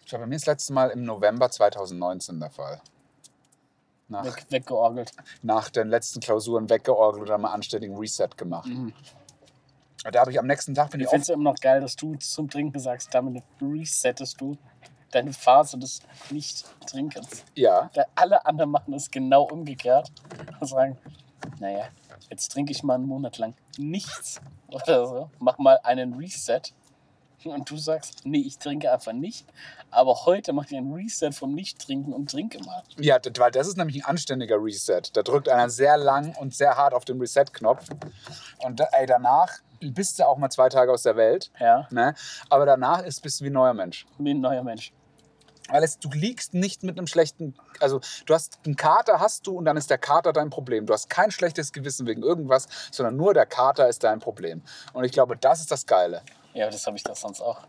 Ich glaube, bei mir ist das letzte Mal im November 2019 der Fall. Nach, Weg, weggeorgelt. nach den letzten Klausuren weggeorgelt oder mal anständigen Reset gemacht. Mhm. Da habe ich am nächsten Tag bin Ich ich finde es immer noch geil, dass du zum Trinken sagst, damit resettest du deine Phase des Nicht-Trinkens. ja, Da alle anderen machen es genau umgekehrt und sagen, naja, jetzt trinke ich mal einen Monat lang nichts <laughs> oder so, mach mal einen Reset. Und du sagst, nee, ich trinke einfach nicht. Aber heute mach ich einen Reset vom Nicht-Trinken und trinke mal. ja, weil das ist nämlich ein anständiger Reset. Da drückt einer sehr lang und sehr hart auf den Reset-Knopf. Und ey, danach bist du auch mal zwei Tage aus der Welt. Ja, Ne? Aber danach ist, bist du wie ein neuer Mensch. wie ein neuer Mensch. Weil es, du liegst nicht mit einem schlechten, also du hast einen Kater hast du und dann ist der Kater dein Problem. Du hast kein schlechtes Gewissen wegen irgendwas, sondern nur der Kater ist dein Problem. Und ich glaube, das ist das Geile. Ja, das habe ich das sonst auch.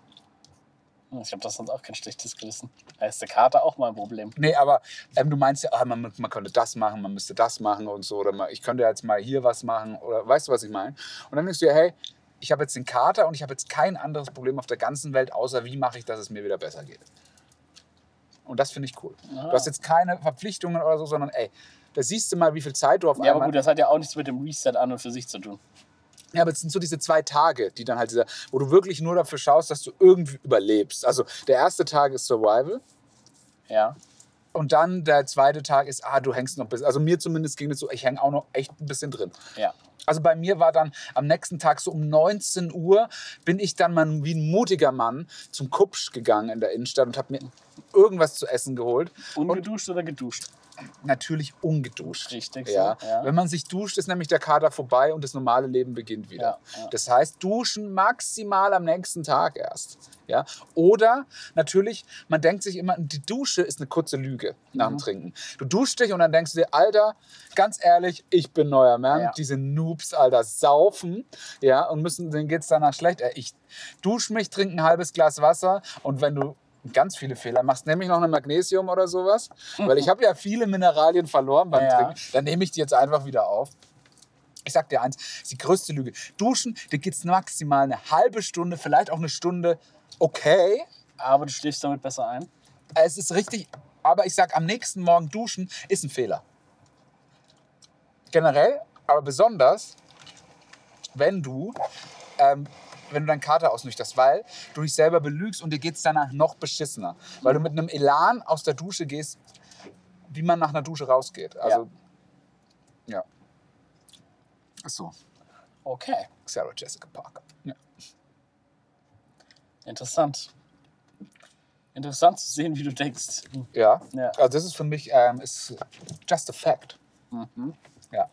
Ich habe das sonst auch kein schlechtes Gewissen. Da ist der Kater auch mal ein Problem. Nee, aber ähm, du meinst ja, ah, man, man könnte das machen, man müsste das machen und so. Oder man, ich könnte jetzt mal hier was machen. Oder weißt du, was ich meine? Und dann denkst du dir, hey, ich habe jetzt den Kater und ich habe jetzt kein anderes Problem auf der ganzen Welt, außer wie mache ich, dass es mir wieder besser geht. Und das finde ich cool. Ah. Du hast jetzt keine Verpflichtungen oder so, sondern ey, da siehst du mal, wie viel Zeit du auf Ja, aber einmal... gut, das hat ja auch nichts mit dem Reset an und für sich zu tun. Ja, aber es sind so diese zwei Tage, die dann halt dieser, wo du wirklich nur dafür schaust, dass du irgendwie überlebst. Also der erste Tag ist Survival Ja. Und dann der zweite Tag ist, ah, du hängst noch ein bisschen. Also mir zumindest ging es so, ich hänge auch noch echt ein bisschen drin. Ja. Also bei mir war dann am nächsten Tag so um 19 Uhr bin ich dann mal wie ein mutiger Mann zum Kupsch gegangen in der Innenstadt und habe mir irgendwas zu essen geholt. Ungeduscht oder geduscht? Natürlich ungeduscht. Richtig so, Ja. ja. Wenn man sich duscht, ist nämlich der Kater vorbei und das normale Leben beginnt wieder. Ja. Das heißt, duschen maximal am nächsten Tag erst. Ja? Oder natürlich, man denkt sich immer, die Dusche ist eine kurze Lüge nach Mhm. dem Trinken. Du duschst dich und dann denkst du dir, Alter, ganz ehrlich, ich bin neuer Mann. Diese Noobs, Alter, saufen ja, und müssen, denen geht es danach schlecht. Ich dusche mich, trinke ein halbes Glas Wasser und wenn du ganz viele Fehler machst, nämlich noch eine Magnesium oder sowas, weil ich habe ja viele Mineralien verloren beim Ja. Trinken, dann nehme ich die jetzt einfach wieder auf. Ich sag dir eins, die größte Lüge. Duschen, da geht es maximal eine halbe Stunde, vielleicht auch eine Stunde. Okay, Aber du schläfst damit besser ein. es ist richtig, aber ich sag, am nächsten Morgen duschen ist ein Fehler. Generell, aber besonders, wenn du, ähm, wenn du deinen Kater ausnüchterst, weil du dich selber belügst und dir geht es danach noch beschissener. Weil du mit einem Elan aus der Dusche gehst, wie man nach einer Dusche rausgeht. Also, ja. Ist so. Okay, Sarah Jessica Parker. Ja. interessant. Interessant zu sehen, wie du denkst. ja. Ja. Also das ist für mich ähm, ist just a fact. Mhm. Ja.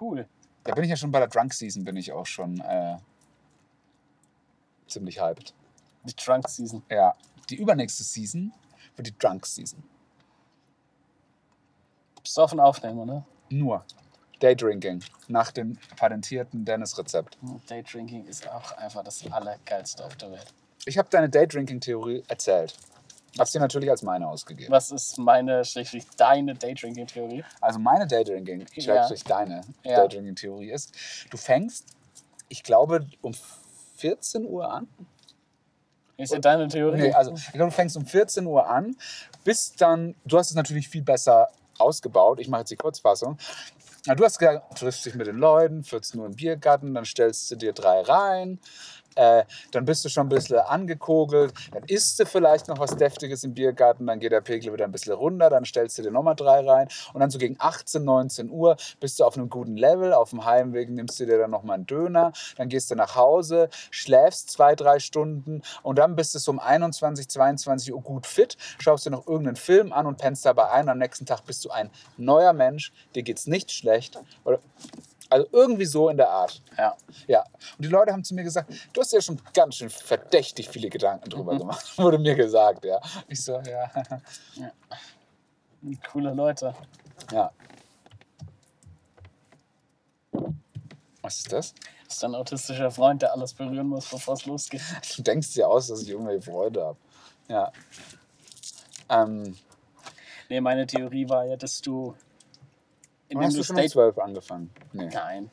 Cool. Da bin ich ja schon bei der Drunk Season, bin ich auch schon äh, ziemlich hyped. Die Trunk Season. Ja. Die übernächste Season wird die Drunk Season. Besoffen aufnehmen, oder? Nur Daydrinking nach dem patentierten Dennis-Rezept. Daydrinking ist auch einfach das Allergeilste auf der Welt. Ich habe deine Daydrinking-Theorie erzählt. Habe sie natürlich als meine ausgegeben. Was ist meine, schrägstrich deine Daydrinking-Theorie? Also meine Daydrinking, schrägstrich deine Ja. Daydrinking-Theorie ist, du fängst, ich glaube, um 14 Uhr an. Ist ja deine Theorie? Nee, also ich glaube, du fängst um 14 Uhr an, bist dann, du hast es natürlich viel besser ausgebaut. Ich mache jetzt die Kurzfassung. Na, du hast gesagt, du triffst dich mit den Leuten, 14 Uhr im Biergarten, dann stellst du dir drei rein. Äh, dann bist du schon ein bisschen angekogelt, dann isst du vielleicht noch was Deftiges im Biergarten, dann geht der Pegel wieder ein bisschen runter, dann stellst du dir nochmal drei rein und dann so gegen 18, 19 Uhr bist du auf einem guten Level, auf dem Heimweg nimmst du dir dann nochmal einen Döner, dann gehst du nach Hause, schläfst zwei, drei Stunden und dann bist du so um 21, 22 Uhr gut fit, schaust dir noch irgendeinen Film an und pennst dabei ein, am nächsten Tag bist du ein neuer Mensch, dir geht's nicht schlecht. Oder, also irgendwie so in der Art. Ja. Ja, und die Leute haben zu mir gesagt, du hast ja schon ganz schön verdächtig viele Gedanken drüber gemacht, <laughs> wurde mir gesagt, ja. Ich so, ja, Coole Leute. ja. Was ist das? Das ist ein autistischer Freund, der alles berühren muss, bevor es losgeht. <laughs> Du denkst dir aus, dass ich irgendwelche Freude habe. Ja. Ähm, Nee, meine Theorie war ja, dass du. Indem hast du State. 12 angefangen? Nee. Nein.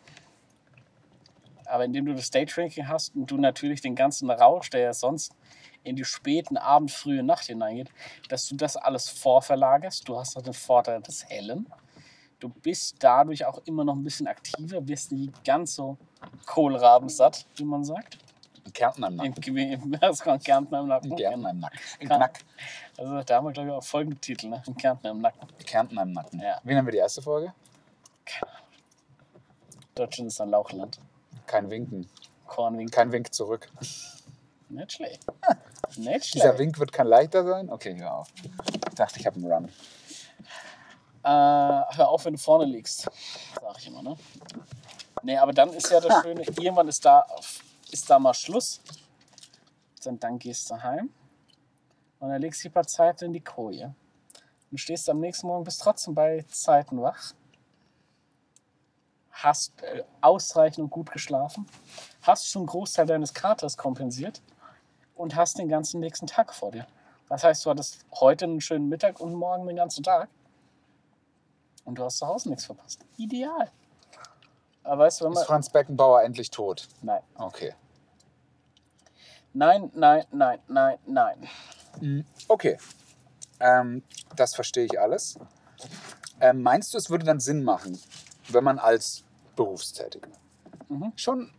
Aber indem du das Daydrinking hast und du natürlich den ganzen Rausch, der ja sonst in die späten Abend, frühe Nacht hineingeht, dass du das alles vorverlagerst. Du hast auch den Vorteil des Hellen. Du bist dadurch auch immer noch ein bisschen aktiver, wirst nicht ganz so kohlrabensatt, wie man sagt. Ein Kärnten am Nacken. im, <laughs> das kommt Kärntner im Nacken. Ein Kärnten am Nacken. Ein Knack. Also da haben wir, glaube ich, auch folgenden Titel, ne? Ein Kärntner im Nacken. Kärnten am Nacken. Ja. Wie nennen wir die erste Folge? Deutschland ist ein Lauchland. Kein Winken. Kornwink. Kein Wink zurück. Nicht schlecht. <laughs> Nicht Dieser schlecht. Wink wird kein leichter sein? Okay, hör auf. Ich dachte, ich habe einen Run. Äh, hör auf, wenn du vorne liegst. Sag ich immer, ne? Nee, aber dann ist ja das <laughs> Schöne, irgendwann ist da, ist da mal Schluss. Dann, dann gehst du heim und dann legst du dich bei Zeit in die Koje. Und stehst am nächsten Morgen, bist trotzdem bei Zeiten wach. Hast äh, ausreichend und gut geschlafen. Hast schon einen Großteil deines Katers kompensiert und hast den ganzen nächsten Tag vor dir. Das heißt, du hattest heute einen schönen Mittag und morgen den ganzen Tag. Und du hast zu Hause nichts verpasst. Ideal. Aber weißt du, wenn Ist man. Franz Beckenbauer endlich tot? Nein. Okay. Nein, nein, nein, nein, nein. Okay. Ähm, das verstehe ich alles. Ähm, meinst du, es würde dann Sinn machen, wenn man als Berufstätiger Mhm. schon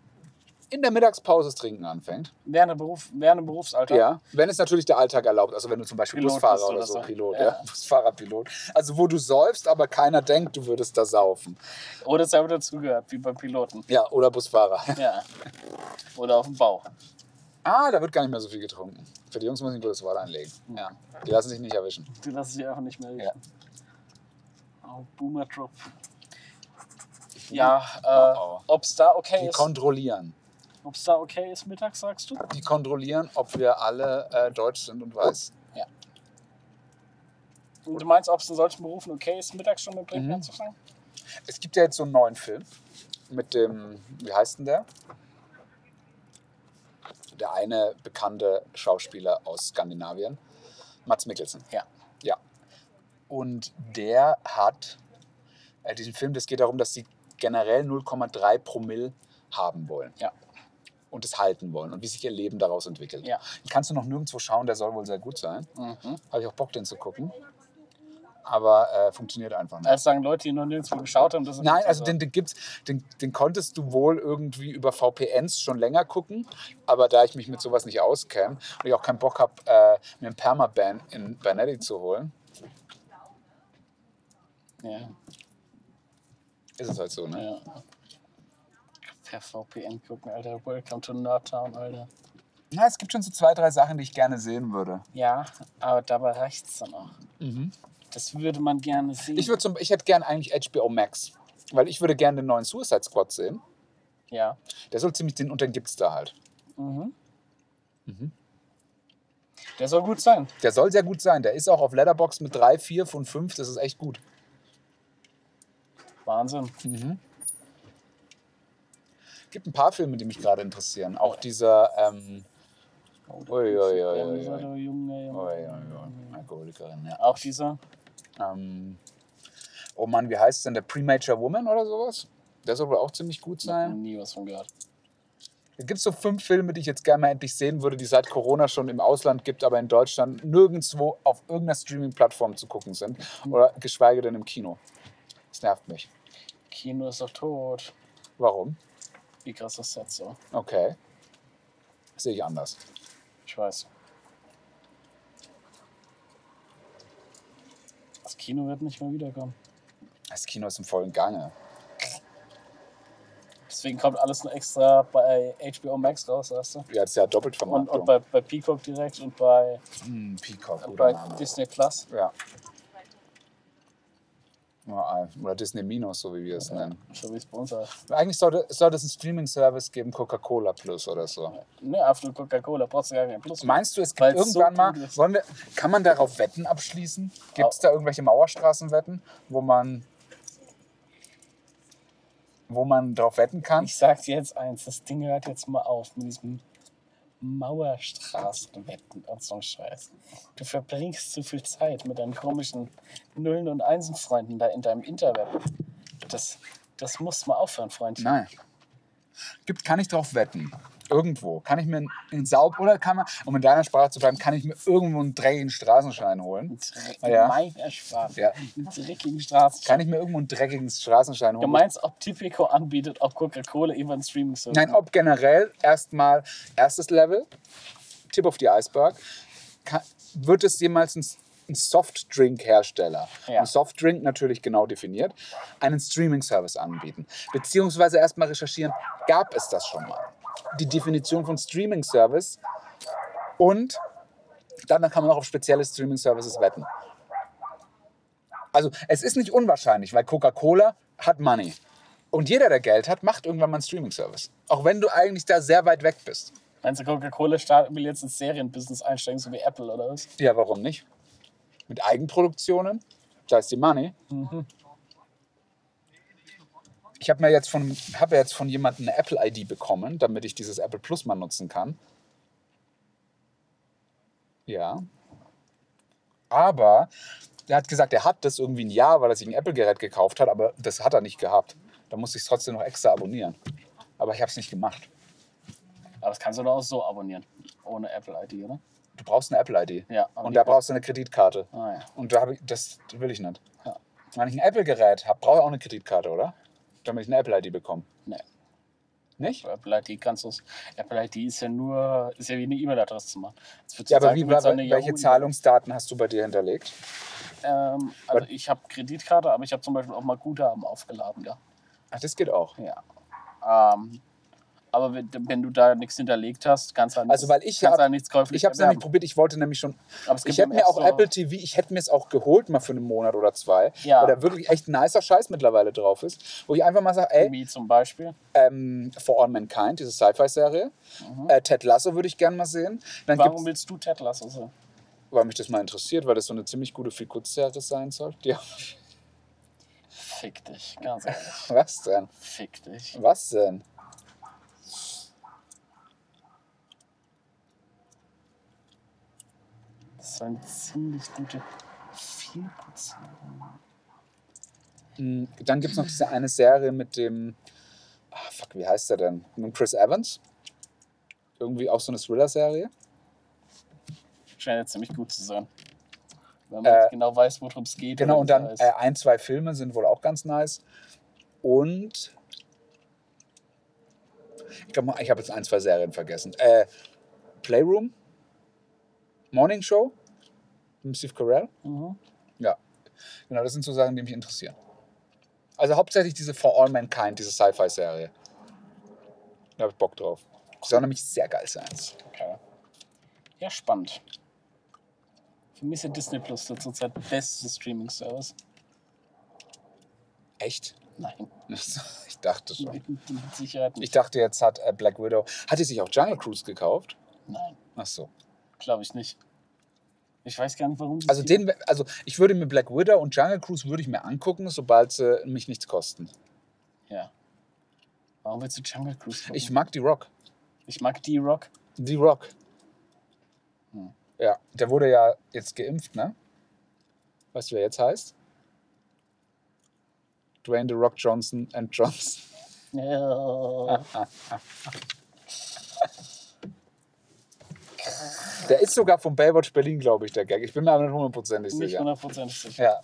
in der Mittagspause das Trinken anfängt? Während, der Beruf, während dem Berufsalter. Ja. Wenn es natürlich der Alltag erlaubt, also wenn du zum Beispiel Pilot Busfahrer oder so, so. Pilot, Ja. ja. <laughs> Busfahrer, Pilot. Also wo du säufst, aber keiner denkt, du würdest da saufen. Oder es aber dazugehört, wie beim Piloten. Ja, oder Busfahrer. <laughs> Ja. Oder auf dem Bau. Ah, da wird gar nicht mehr so viel getrunken. Für die Jungs muss ich ein gutes Wort einlegen. Ja. Die lassen sich nicht erwischen. Die lassen sich einfach nicht mehr Ja. riechen. Oh, Boomer Drop. Ja, äh, Oh, oh. ob es da okay Die ist. kontrollieren. Ob es da okay ist mittags, sagst du? Die kontrollieren, ob wir alle äh, deutsch sind und weiß. Und du meinst, ob es in solchen Berufen okay ist, mittags schon mit Trinken Mhm. anzufangen? Es gibt ja jetzt so einen neuen Film mit dem, wie heißt denn der? Der eine bekannte Schauspieler aus Skandinavien, Mats Mikkelsen. Ja. Ja. Und der hat äh, diesen Film, das geht darum, dass sie generell 0,3 Promille haben wollen. Ja. Und es halten wollen und wie sich ihr Leben daraus entwickelt. Ja. Den kannst du noch nirgendwo schauen, der soll wohl sehr gut sein. Mhm. Habe ich auch Bock, den zu gucken. Aber äh, funktioniert einfach nicht. Das sagen Leute, die noch nirgendwo geschaut haben. Das Nein, also so. den, den gibt's, den, den konntest du wohl irgendwie über VPNs schon länger gucken, aber da ich mich mit sowas nicht auskenne und ich auch keinen Bock habe, äh, mir einen Permaban in Bernetti zu holen, Ja, ist es halt so, ne? ja. Per VPN gucken, Alter. Welcome to Nerdtown, Alter. Na, es gibt schon so zwei, drei Sachen, die ich gerne sehen würde. Ja, aber dabei reicht es dann auch. Das würde man gerne sehen. Ich, würd zum, ich hätte gern eigentlich HBO Max, weil ich würde gerne den neuen Suicide Squad sehen. ja. Der soll ziemlich, den und den gibt's da halt. Mhm. Der soll gut sein. Der soll sehr gut sein. Der ist auch auf Letterbox mit drei, vier von fünf. Das ist echt gut. Wahnsinn. gibt ein paar Filme, die mich gerade interessieren. Auch dieser, ähm, Oh, oh, Alkoholikerin, ja. Auch dieser. Ähm, oh Mann, wie heißt es denn? Der Premature Woman oder sowas? Der soll wohl auch ziemlich gut sein. nie was von gehört. Es gibt so fünf Filme, die ich jetzt gerne mal endlich sehen würde, die seit Corona schon im Ausland gibt, aber in Deutschland nirgendwo auf irgendeiner Streaming-Plattform zu gucken sind. Oder geschweige denn im Kino. Das nervt mich. Kino ist doch tot. Warum? Wie krass ist das so? Okay. Sehe ich anders. Ich weiß. Das Kino wird nicht mehr wiederkommen. Das Kino ist im vollen Gange. Deswegen kommt alles nur extra bei HBO Max raus, weißt du? Ja, das ist ja doppelt Und, Vermarktung. und bei, bei Peacock direkt und bei, Hm, Peacock, guter bei Name. Disney Plus. Ja. Oder Disney Minus, so wie wir es nennen. So wie heißt. Eigentlich sollte, sollte es einen Streaming-Service geben, Coca-Cola Plus oder so. Ne, nur Coca-Cola, brauchst du gar keinen Plus. Meinst du, es gibt irgendwann so mal, wollen wir, kann man darauf Wetten abschließen? Gibt es da irgendwelche Mauerstraßenwetten, wo man, wo man darauf wetten kann? Ich sag dir jetzt eins, das Ding hört jetzt mal auf mit diesem Mauerstraßenwetten und so Scheiß. Du verbringst zu viel Zeit mit deinen komischen Nullen- und Einsen-Freunden da in deinem Interweb. Das, das muss mal aufhören, Freundchen. Nein. Gibt, kann ich drauf wetten? Irgendwo. Kann ich mir einen, einen Saub oder kann man, um in deiner Sprache zu bleiben, kann ich mir irgendwo einen dreckigen Straßenschein holen? Dreck, Ja. Meiner Spaß. Ja. Einen dreckigen Straßen. Kann ich mir irgendwo einen dreckigen Straßenschein holen? Du meinst, ob Typico anbietet, ob Coca-Cola immer ein streaming service Nein, ob generell erstmal erstes Level, Tip of the Iceberg, kann, wird es jemals ein, ein Softdrink-Hersteller, Ja. ein Softdrink natürlich genau definiert, einen Streaming-Service anbieten? Beziehungsweise erstmal recherchieren, gab es das schon mal? Die Definition von Streaming-Service und dann kann man auch auf spezielle Streaming-Services wetten. Also es ist nicht unwahrscheinlich, weil Coca-Cola hat Money. Und jeder, der Geld hat, macht irgendwann mal einen Streaming-Service. Auch wenn du eigentlich da sehr weit weg bist. Meinst du, Coca-Cola will jetzt ins Serienbusiness einsteigen, so wie Apple oder was? Ja, warum nicht? Mit Eigenproduktionen, da ist die Money. Ich habe mir jetzt von, hab jetzt von jemandem eine Apple-ID bekommen, damit ich dieses Apple Plus mal nutzen kann. Ja. Aber er hat gesagt, er hat das irgendwie ein Jahr, weil er sich ein Apple-Gerät gekauft hat, aber das hat er nicht gehabt. Da musste ich es trotzdem noch extra abonnieren. Aber ich habe es nicht gemacht. Aber das kannst du doch auch so abonnieren. Ohne Apple-ID, oder? Du brauchst eine Apple-ID. Ja. Und da brauchst du eine Kreditkarte. Ah, ja. Und da habe ich, das will ich nicht. Ja. Wenn ich ein Apple-Gerät habe, brauche ich auch eine Kreditkarte, oder? Damit ich eine Apple-ID bekomme. Nee. Nicht? Apple ID kannst du Apple ID ist ja nur, ist ja wie eine E-Mail-Adresse zu machen. Ja, aber sagen, wie, welche Yahoo- Zahlungsdaten hast du bei dir hinterlegt? Ähm, also ich habe Kreditkarte, aber ich habe zum Beispiel auch mal Guthaben aufgeladen, ja. Ach, das geht auch. ja. Ähm, aber wenn, wenn du da nichts hinterlegt hast, kannst du halt, Also, weil ich kannst hab- halt nichts käuflich Ich habe es nämlich probiert, ich wollte nämlich schon. Ich hätte mir auch Apple TV, ich hätte mir es auch geholt, mal für einen Monat oder zwei. Ja. Weil da wirklich echt nicer Scheiß mittlerweile drauf ist. Wo ich einfach mal sage, ey, Wie zum Beispiel. ähm, For All Mankind, diese Sci-Fi-Serie. Äh, Ted Lasso würde ich gerne mal sehen. Dann Mhm. Warum willst du Ted Lasso sehen? weil mich das mal interessiert, weil das so eine ziemlich gute Feel-Good-Serie sein soll. Ja. Fick dich, ganz ehrlich. <laughs> Was denn? Fick dich. Was denn? Das war eine ziemlich gute Feelgood-Serie. Mm, Dann gibt es noch diese eine Serie mit dem. Ah, fuck, wie heißt der denn? Mit Chris Evans. Irgendwie auch so eine Thriller-Serie. Scheint ja ziemlich gut zu sein. Wenn man Äh, genau weiß, worum es geht. Genau, und dann äh, ein, zwei Filme sind wohl auch ganz nice. Und. Ich glaube, ich habe jetzt ein, zwei Serien vergessen. Äh, Playroom. Morning Show. Mit Steve Carell. Mhm. Ja. Genau, das sind so Sachen, die mich interessieren. Also hauptsächlich diese For All Mankind, diese Sci-Fi-Serie. Da habe ich Bock drauf. Die soll nämlich sehr geil sein. Okay. Ja, spannend. Für mich ist ja Disney Plus der zurzeit beste Streaming-Service. Echt? Nein, <laughs> Ich dachte schon. mit, Sicherheit Ich nicht. dachte, jetzt hat äh, Black Widow. Hat die sich auch Jungle Cruise gekauft? Nein, Ach so. glaube ich nicht. Ich weiß gar nicht, warum. Also, den, also ich würde mir Black Widow und Jungle Cruise würde ich mir angucken, sobald sie mich nichts kosten. Ja. Warum willst du Jungle Cruise gucken? Ich mag die Rock. ich mag D-Rock. Die Rock. Hm. Ja, der wurde ja jetzt geimpft, ne? Weißt du, wer jetzt heißt? Dwayne The Rock Johnson and Johnson. Ja. <laughs> Der ist sogar von Baywatch Berlin, glaube ich, der Gag. Ich bin mir aber nicht hundertprozentig Nicht sicher. hundertprozentig sicher. Ja.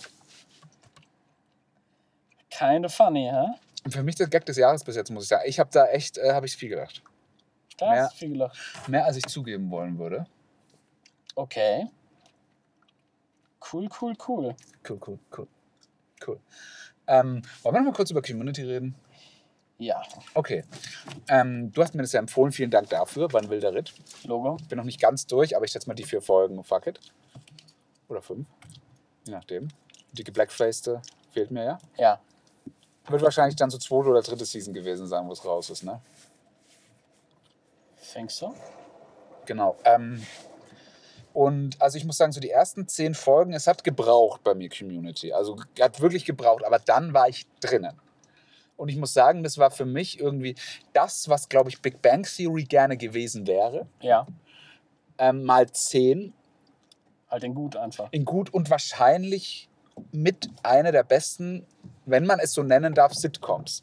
Keine funny, hä? Und für mich der Gag des Jahres bis jetzt, muss ich sagen. Ich habe da echt, äh, habe ich viel gedacht. Da Ja. hast du viel gelacht. Mehr als ich zugeben wollen würde. Okay. Cool, cool, cool. Cool, cool, cool. Cool. Ähm, wollen wir noch mal kurz über Community reden? Ja, Okay. Ähm, du hast mir das ja empfohlen. Vielen Dank dafür. War ein wilder Ritt. Logo. Bin noch nicht ganz durch, aber ich setze mal die vier Folgen. Fuck it. Oder fünf. Je nachdem. Die geblackfaced fehlt mir ja. Ja. Wird wahrscheinlich dann so zweite oder dritte Season gewesen sein, wo es raus ist, ne? Denkst du? Genau. Ähm, und also ich muss sagen, so die ersten zehn Folgen, es hat gebraucht bei mir Community. Also hat wirklich gebraucht, aber dann war ich drinnen. Und ich muss sagen, das war für mich irgendwie das, was, glaube ich, Big Bang Theory gerne gewesen wäre. Ja. Ähm, mal zehn Halt den gut einfach. in gut und wahrscheinlich mit einer der besten, wenn man es so nennen darf, Sitcoms.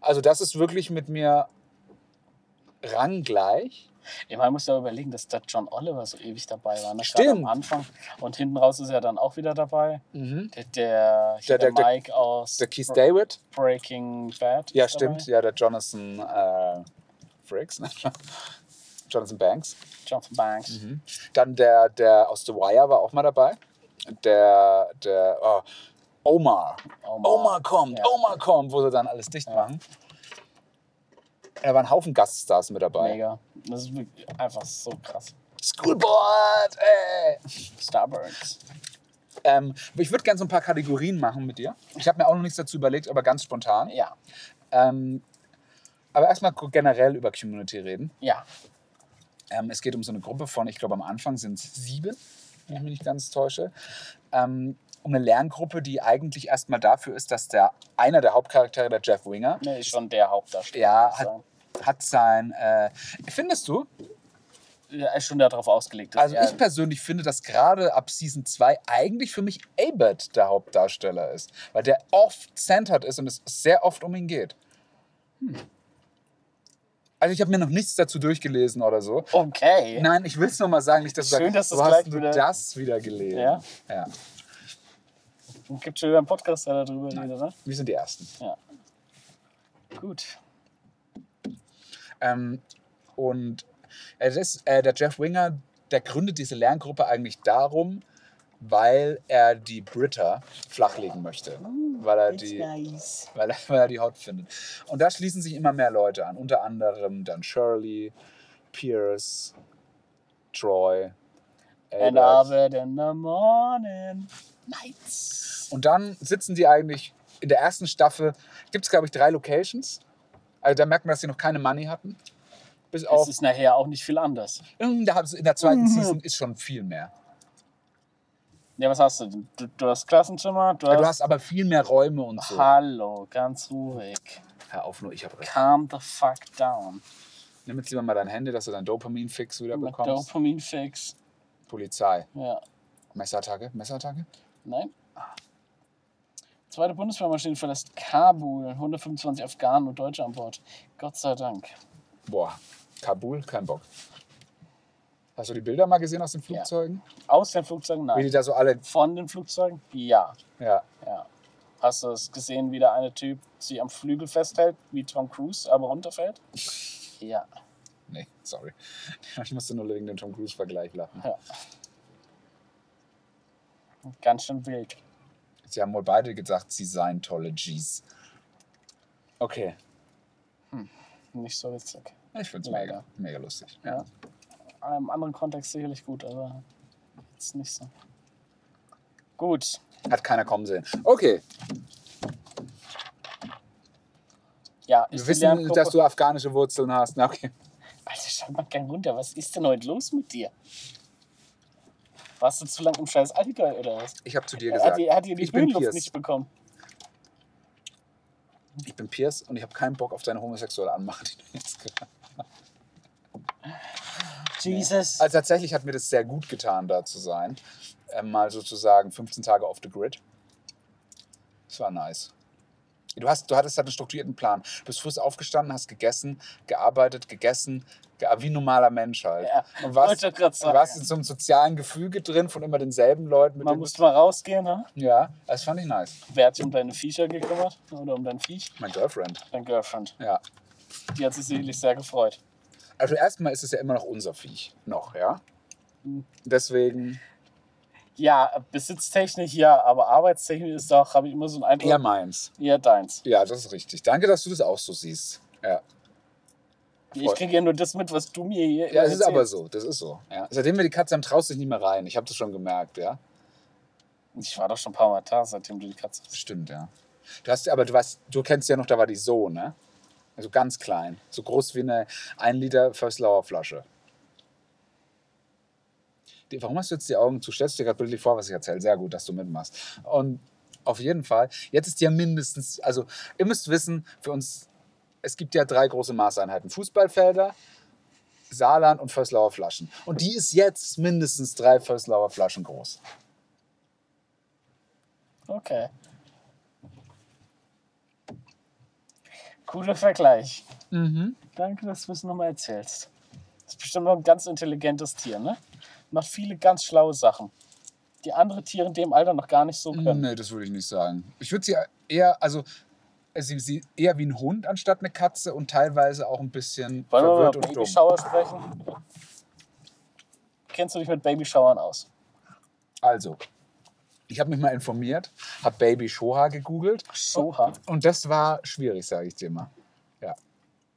Also das ist wirklich mit mir ranggleich. Ich meine, man muss ja überlegen, dass der John Oliver so ewig dabei war. Ne? Gerade Stimmt. Am Anfang. Und hinten raus ist er dann auch wieder dabei. Mhm. Der, der, Der- der, der- Mike aus Der Keith David. Breaking Bad. Ja, stimmt. Dabei. Ja, der Jonathan äh, Frakes. ne? <laughs> Jonathan Banks. Jonathan Banks. Mhm. Dann der, der aus The Wire war auch mal dabei. Der, der oh, Omar. Omar. Omar kommt, Ja. Omar kommt, wo sie dann alles dicht machen. Da waren ein Haufen Gaststars mit dabei. Mega. Das ist einfach so krass. Schoolboard, ey! Starburns. Ähm, ich würde gerne so ein paar Kategorien machen mit dir. Ich habe mir auch noch nichts dazu überlegt, aber ganz spontan. Ja. Ähm, aber erstmal generell über Community reden. Ja. Ähm, es geht um so eine Gruppe von, ich glaube am Anfang sind es sieben, wenn ich mich nicht ganz täusche. Ähm, um eine Lerngruppe, die eigentlich erstmal dafür ist, dass der einer der Hauptcharaktere, der Jeff Winger, Ne, ist schon der Hauptdarsteller. ja, hat, hat sein. Äh, findest du? Ja, ist schon darauf ausgelegt. Also ich persönlich finde, dass gerade ab Season 2 eigentlich für mich Abed der Hauptdarsteller ist. Weil der oft centered ist und es sehr oft um ihn geht. Also ich habe mir noch nichts dazu durchgelesen oder so. Okay. Nein, ich will es nur mal sagen, nicht, dass du Schön, sagst, dass das hast du wieder- das wieder gelesen? Ja? ja. Gibt schon wieder einen Podcast, der darüber redet, ne? Wir sind die Ersten. Gut. Ähm, und äh, das, äh, der Jeff Winger, der gründet diese Lerngruppe eigentlich darum, weil er die Britta flachlegen möchte. Weil er die, nice. weil er, weil er die hot findet. Und da schließen sich immer mehr Leute an. Unter anderem dann Shirley, Pierce, Troy. And Albert. In the morning. Nights. Und dann sitzen die eigentlich in der ersten Staffel, gibt es glaube ich drei Locations. Also da merkt man, dass sie noch keine Money hatten. Bis Es auf, ist nachher auch nicht viel anders. in der, in der zweiten Mhm. Season ist schon viel mehr. Ja, was hast du denn? Du, du hast Klassenzimmer, du hast. Ja, du hast aber viel mehr Räume und so. Hallo, ganz ruhig. Hör auf, nur ich habe recht. Calm the fuck down. Nimm jetzt lieber mal dein Handy, dass du dein Dopamin-Fix wieder Mit bekommst. Dopamin-Fix. Polizei. Ja. Messerattacke? Messerattacke? Nein? Zweite Bundeswehrmaschine verlässt Kabul. 125 Afghanen und Deutsche an Bord. Gott sei Dank. Boah, Kabul, kein Bock. Hast du die Bilder mal gesehen aus den Flugzeugen? Aus den Flugzeugen? Wie die Nein. da so alle. Von den Flugzeugen? Ja. Ja. ja. Hast du es gesehen, wie der eine Typ sie am Flügel festhält, wie Tom Cruise, aber runterfällt? Ja. Nee, sorry. Ich musste nur wegen dem Tom Cruise-Vergleich lachen. Ganz schön wild. Sie haben wohl beide gesagt, sie seien tolle Gs. Okay. Nicht so witzig. Ich find's Leider. mega, mega lustig. Ja. Ja. Im anderen Kontext sicherlich gut, aber jetzt nicht so. Gut. Hat keiner kommen sehen. Okay, Ja, wir ist die wissen, Lerngruppe- dass du afghanische Wurzeln hast. Na, okay. Alter, schau mal gern runter. Was ist denn heute los mit dir? Warst du zu lang im scheiß Allgäu oder was? Ich habe zu dir gesagt, er hat hier die Höhenluft nicht bekommen. ich bin Piers und ich habe keinen Bock auf deine homosexuelle Anmache, die du jetzt gemacht Jesus. Also tatsächlich hat mir das sehr gut getan, da zu sein. Ähm, mal sozusagen 15 Tage off the grid. Das war nice. Du, hast, du hattest halt einen strukturierten Plan. Du bist früh aufgestanden, hast gegessen, gearbeitet, gegessen, ge wie ein normaler Mensch halt. Ja, und warst, sagen. warst in so einem sozialen Gefüge drin von immer denselben Leuten. Mit Man musste mal rausgehen, ne? ja, das fand ich nice. Wer hat sich um deine Viecher gekümmert? Oder um dein Viech? Mein Girlfriend. Dein Girlfriend. Ja. Die hat sich sicherlich sehr gefreut. Also erstmal ist es ja immer noch unser Viech. Noch, ja. Mhm. Deswegen Ja, besitztechnisch ja, aber arbeitstechnisch ist auch, habe ich immer so einen Eindruck, eher meins. eher deins. Ja, das ist richtig. Danke, dass du das auch so siehst. Ja. Ich kriege ja nur das mit, was du mir hier Ja, es ist aber so, das ist so. Ja. Seitdem wir die Katze haben, traust du dich nicht mehr rein. Ich habe das schon gemerkt, ja. Ich war doch schon ein paar Mal da, seitdem du die Katze hast. Stimmt, ja. Du hast, aber du weißt, du kennst ja noch, da war die so, ne? Also ganz klein. So groß wie eine 1 Liter Fösslauer Flasche. Warum hast du jetzt die Augen zu? Stellst du dir gerade bildlich vor, was ich erzähle? Sehr gut, dass du mitmachst. Und auf jeden Fall, jetzt ist ja mindestens, also ihr müsst wissen, für uns, es gibt ja drei große Maßeinheiten. Fußballfelder, Saarland und Fösslauer Flaschen. Und die ist jetzt mindestens drei Fösslauer Flaschen groß. Okay. Guter Vergleich. Mhm. Danke, dass du es nochmal erzählst. Das ist bestimmt noch ein ganz intelligentes Tier, ne? Macht viele ganz schlaue Sachen, die andere Tiere in dem Alter noch gar nicht so können. Nee, das würde ich nicht sagen. Ich würde sie eher, also sie, sie eher wie ein Hund anstatt eine Katze und teilweise auch ein bisschen Wollen wir verwirrt über und dumm. Babyshower sprechen? Kennst du dich mit Babyshowern aus? Also, ich habe mich mal informiert, habe Baby Shoha gegoogelt Shoha? und das war schwierig, sage ich dir mal. Ja.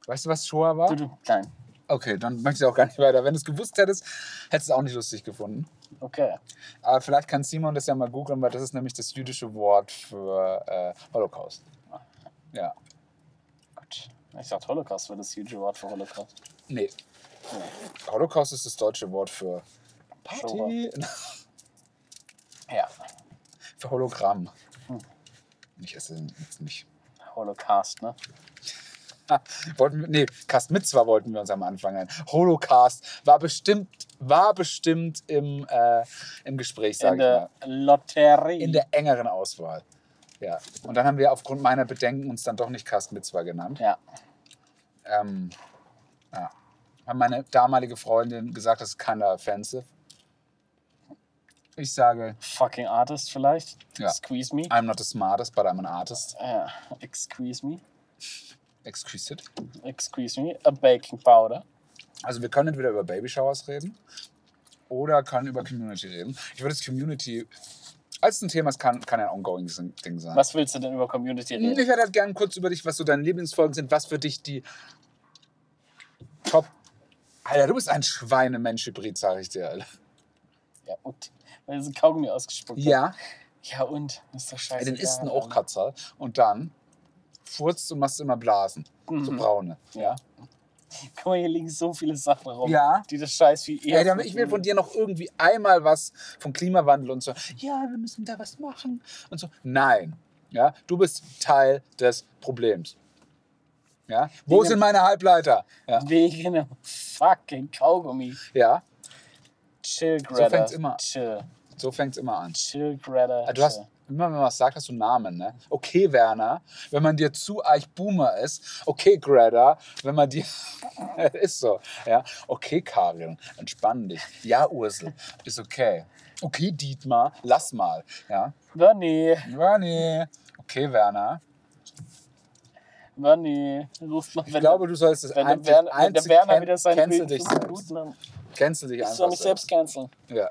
Weißt du, was Shoha war? Du, du, nein. Okay, dann möchte ich auch gar nicht weiter. Wenn du es gewusst hättest, hättest du es auch nicht lustig gefunden. Okay. Aber vielleicht kann Simon das ja mal googeln, weil das ist nämlich das jüdische Wort für äh, Holocaust. Ja. Gut. Ich dachte, Holocaust wäre das huge Wort für Holocaust. Nee. Holocaust ist das deutsche Wort für Party. <laughs> Ja. für Hologramm. Ich esse jetzt nicht. Holocaust, ne? <laughs> Wollten wir, nee, Cast Mitzwa wollten wir uns am Anfang ein. Holocaust war bestimmt, war bestimmt im, äh, im Gespräch, sage In ich der mal. Lotterie. In der engeren Auswahl. Ja. Und dann haben wir aufgrund meiner Bedenken uns dann doch nicht Cast Mitzwa genannt. ja. Ähm, ja. Haben meine damalige Freundin gesagt, das ist keiner offensive. Ich sage, Fucking Artist vielleicht. Ja. Squeeze me. I'm not the smartest, but I'm an artist. Ja. Excuse me. Exquisite. Excuse me. A baking powder. Also wir können entweder über Baby Showers reden oder können über Community reden. Ich würde das Community als ein Thema, es kann, kann ja ein ongoing Ding sein. Was willst du denn über Community Ich reden? hätte halt gerne kurz über dich, was so deine Lieblingsfolgen sind, was für dich die Top. Alter, du bist ein Schweinemensch-Hybrid, sag ich dir, Alter. Ja, und? Weil so Kaugummi ausgespuckt. Ja, Ja, und? Das ist doch scheiße. den isst ein auch Katzer und dann furzt und machst immer Blasen. So braune. Ja. Guck mal, hier liegen so viele Sachen rum. Ja. Die das Scheiß wie Ey, dann- ich will von dir noch irgendwie einmal was vom Klimawandel und so. Ja, wir müssen da was machen und so. Nein, ja, du bist Teil des Problems. Ja, wo Wegen- sind meine Halbleiter? Ja, Wegen einem fucking Kaugummi. ja Chill, Greta. fängt's immer. Chill. So fängt es immer an. Chill, Greta. Ah, Du hast, immer wenn man was sagt, hast du Namen, ne? Okay, Werner, wenn man dir zu arg Boomer ist. Okay, Greta, wenn man dir. <laughs> ist so, ja. Okay, Karin, entspann dich. Ja, Ursel, ist okay. Okay, Dietmar, lass mal, ja. Ja, nee. Okay, Werner. Bernie, ruft mal, Ich glaube, du sollst das wenn, der einzig, Werner, wenn der Werner wieder sein cancel dich selbst. Cancel dich Ich einfach soll mich selbst canceln. Ja.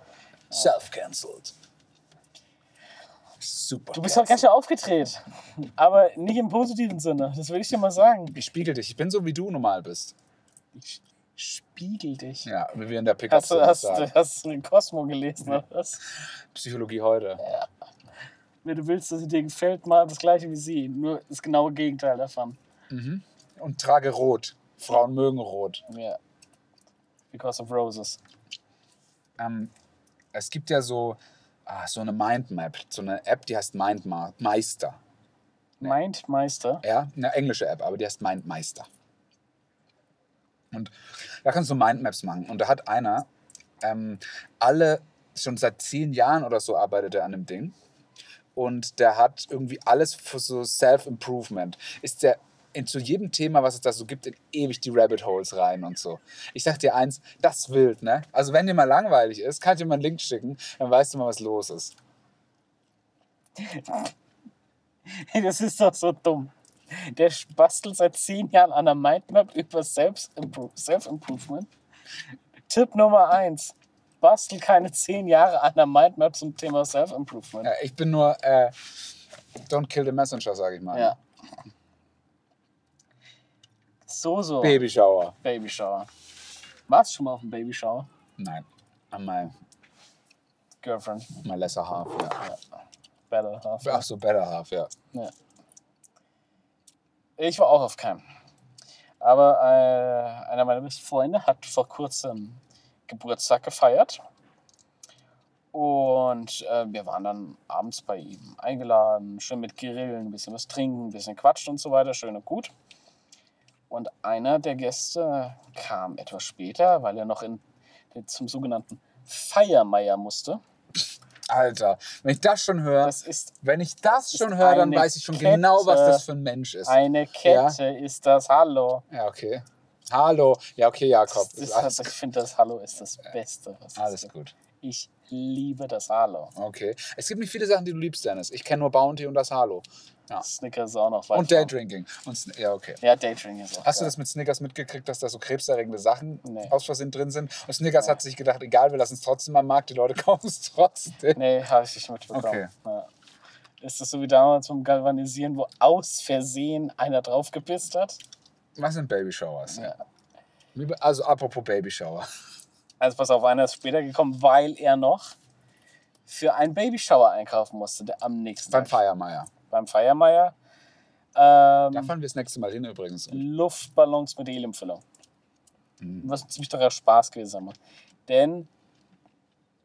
Self-cancelled. Super. Du bist doch ganz schön aufgedreht. Aber nicht im positiven Sinne. Das will ich dir mal sagen. Ich spiegel dich. Ich bin so, wie du normal bist. Ich spiegel dich. Ja, wie wir in der pickup Hast du, hast, sagen. hast du den Cosmo gelesen oder was? Psychologie heute. Wenn du willst, dass sie dir gefällt, mal das gleiche wie sie. Nur das genaue Gegenteil davon. Und trage rot. Frauen mögen rot. Ja. Because of Roses. Ähm, es gibt ja so, ah, so eine Mindmap, so eine App, die heißt Mindmeister. Mindmeister. Ja, eine englische App, aber die heißt Mindmeister. Und da kannst du Mindmaps machen. Und da hat einer ähm, alle, schon seit zehn Jahren oder so arbeitet er an dem Ding. Und der hat irgendwie alles für so Self-Improvement. Ist der in, zu jedem Thema, was es da so gibt, in ewig die Rabbit Holes rein und so. Ich sag dir eins, das ist wild, ne? Also wenn dir mal langweilig ist, kann ich dir mal einen Link schicken, dann weißt du mal, was los ist. <laughs> Das ist doch so dumm. Der bastelt seit zehn Jahren an der Mindmap über Self-Impro- Self-Improvement. Tipp Nummer eins. Bastel keine zehn Jahre an der Mindmap zum Thema Self-Improvement. Ja, ich bin nur, äh, don't kill the messenger, sag ich mal. Ja. So, so. Babyshower. Babyshower. Warst du schon mal auf dem Babyshower? Nein. An my, Girlfriend. my lesser half, ja. Better half. Ach so, better half, ja. Ja. Ich war auch auf keinem. Aber äh, einer meiner besten Freunde hat vor kurzem Geburtstag gefeiert. Und äh, wir waren dann abends bei ihm eingeladen, schön mit Grillen, ein bisschen was trinken, ein bisschen quatschen und so weiter, schön und gut. Und einer der Gäste kam etwas später, weil er noch in, zum sogenannten Feiermeier musste. Alter, wenn ich das schon höre, Das ist wenn ich das ist schon höre, dann weiß ich schon genau, was Kette. das für ein Mensch ist. eine Kette, ist das Hallo. Ja, okay. Hallo. Ja, okay, Jakob. Das ist, alles, ich finde, das Hallo ist das Beste. Alles gibt. gut. Ich liebe das Hallo. Okay. Es gibt nicht viele Sachen, die du liebst, Dennis. Ich kenne nur Bounty und das Hallo. Ja. Snickers auch noch. Und Daydrinking. Und, ja, okay. Ja, Daydrinking ist auch. Hast du geil. das mit Snickers mitgekriegt, dass da so krebserregende Sachen Nee. aus Versehen drin sind? Und Snickers hat sich gedacht, egal, wir lassen es trotzdem am Markt, die Leute <laughs> kaufen es trotzdem. Nee, habe ich nicht mitbekommen. Okay. Ja. Ist das so wie damals beim Galvanisieren, wo aus Versehen einer draufgepisst hat? Was sind Baby Showers? Ja. Also apropos Baby Shower. Also pass auf, einer ist später gekommen, weil er noch für einen Babyshower einkaufen musste, der am nächsten Beim Tag. Feiermeier. Beim Feiermeier. Ähm, Da fahren wir das nächste Mal hin übrigens. Luftballons mit Heliumfüllung. Mhm. Was ein ziemlich teurer Spaß gewesen sein muss. Denn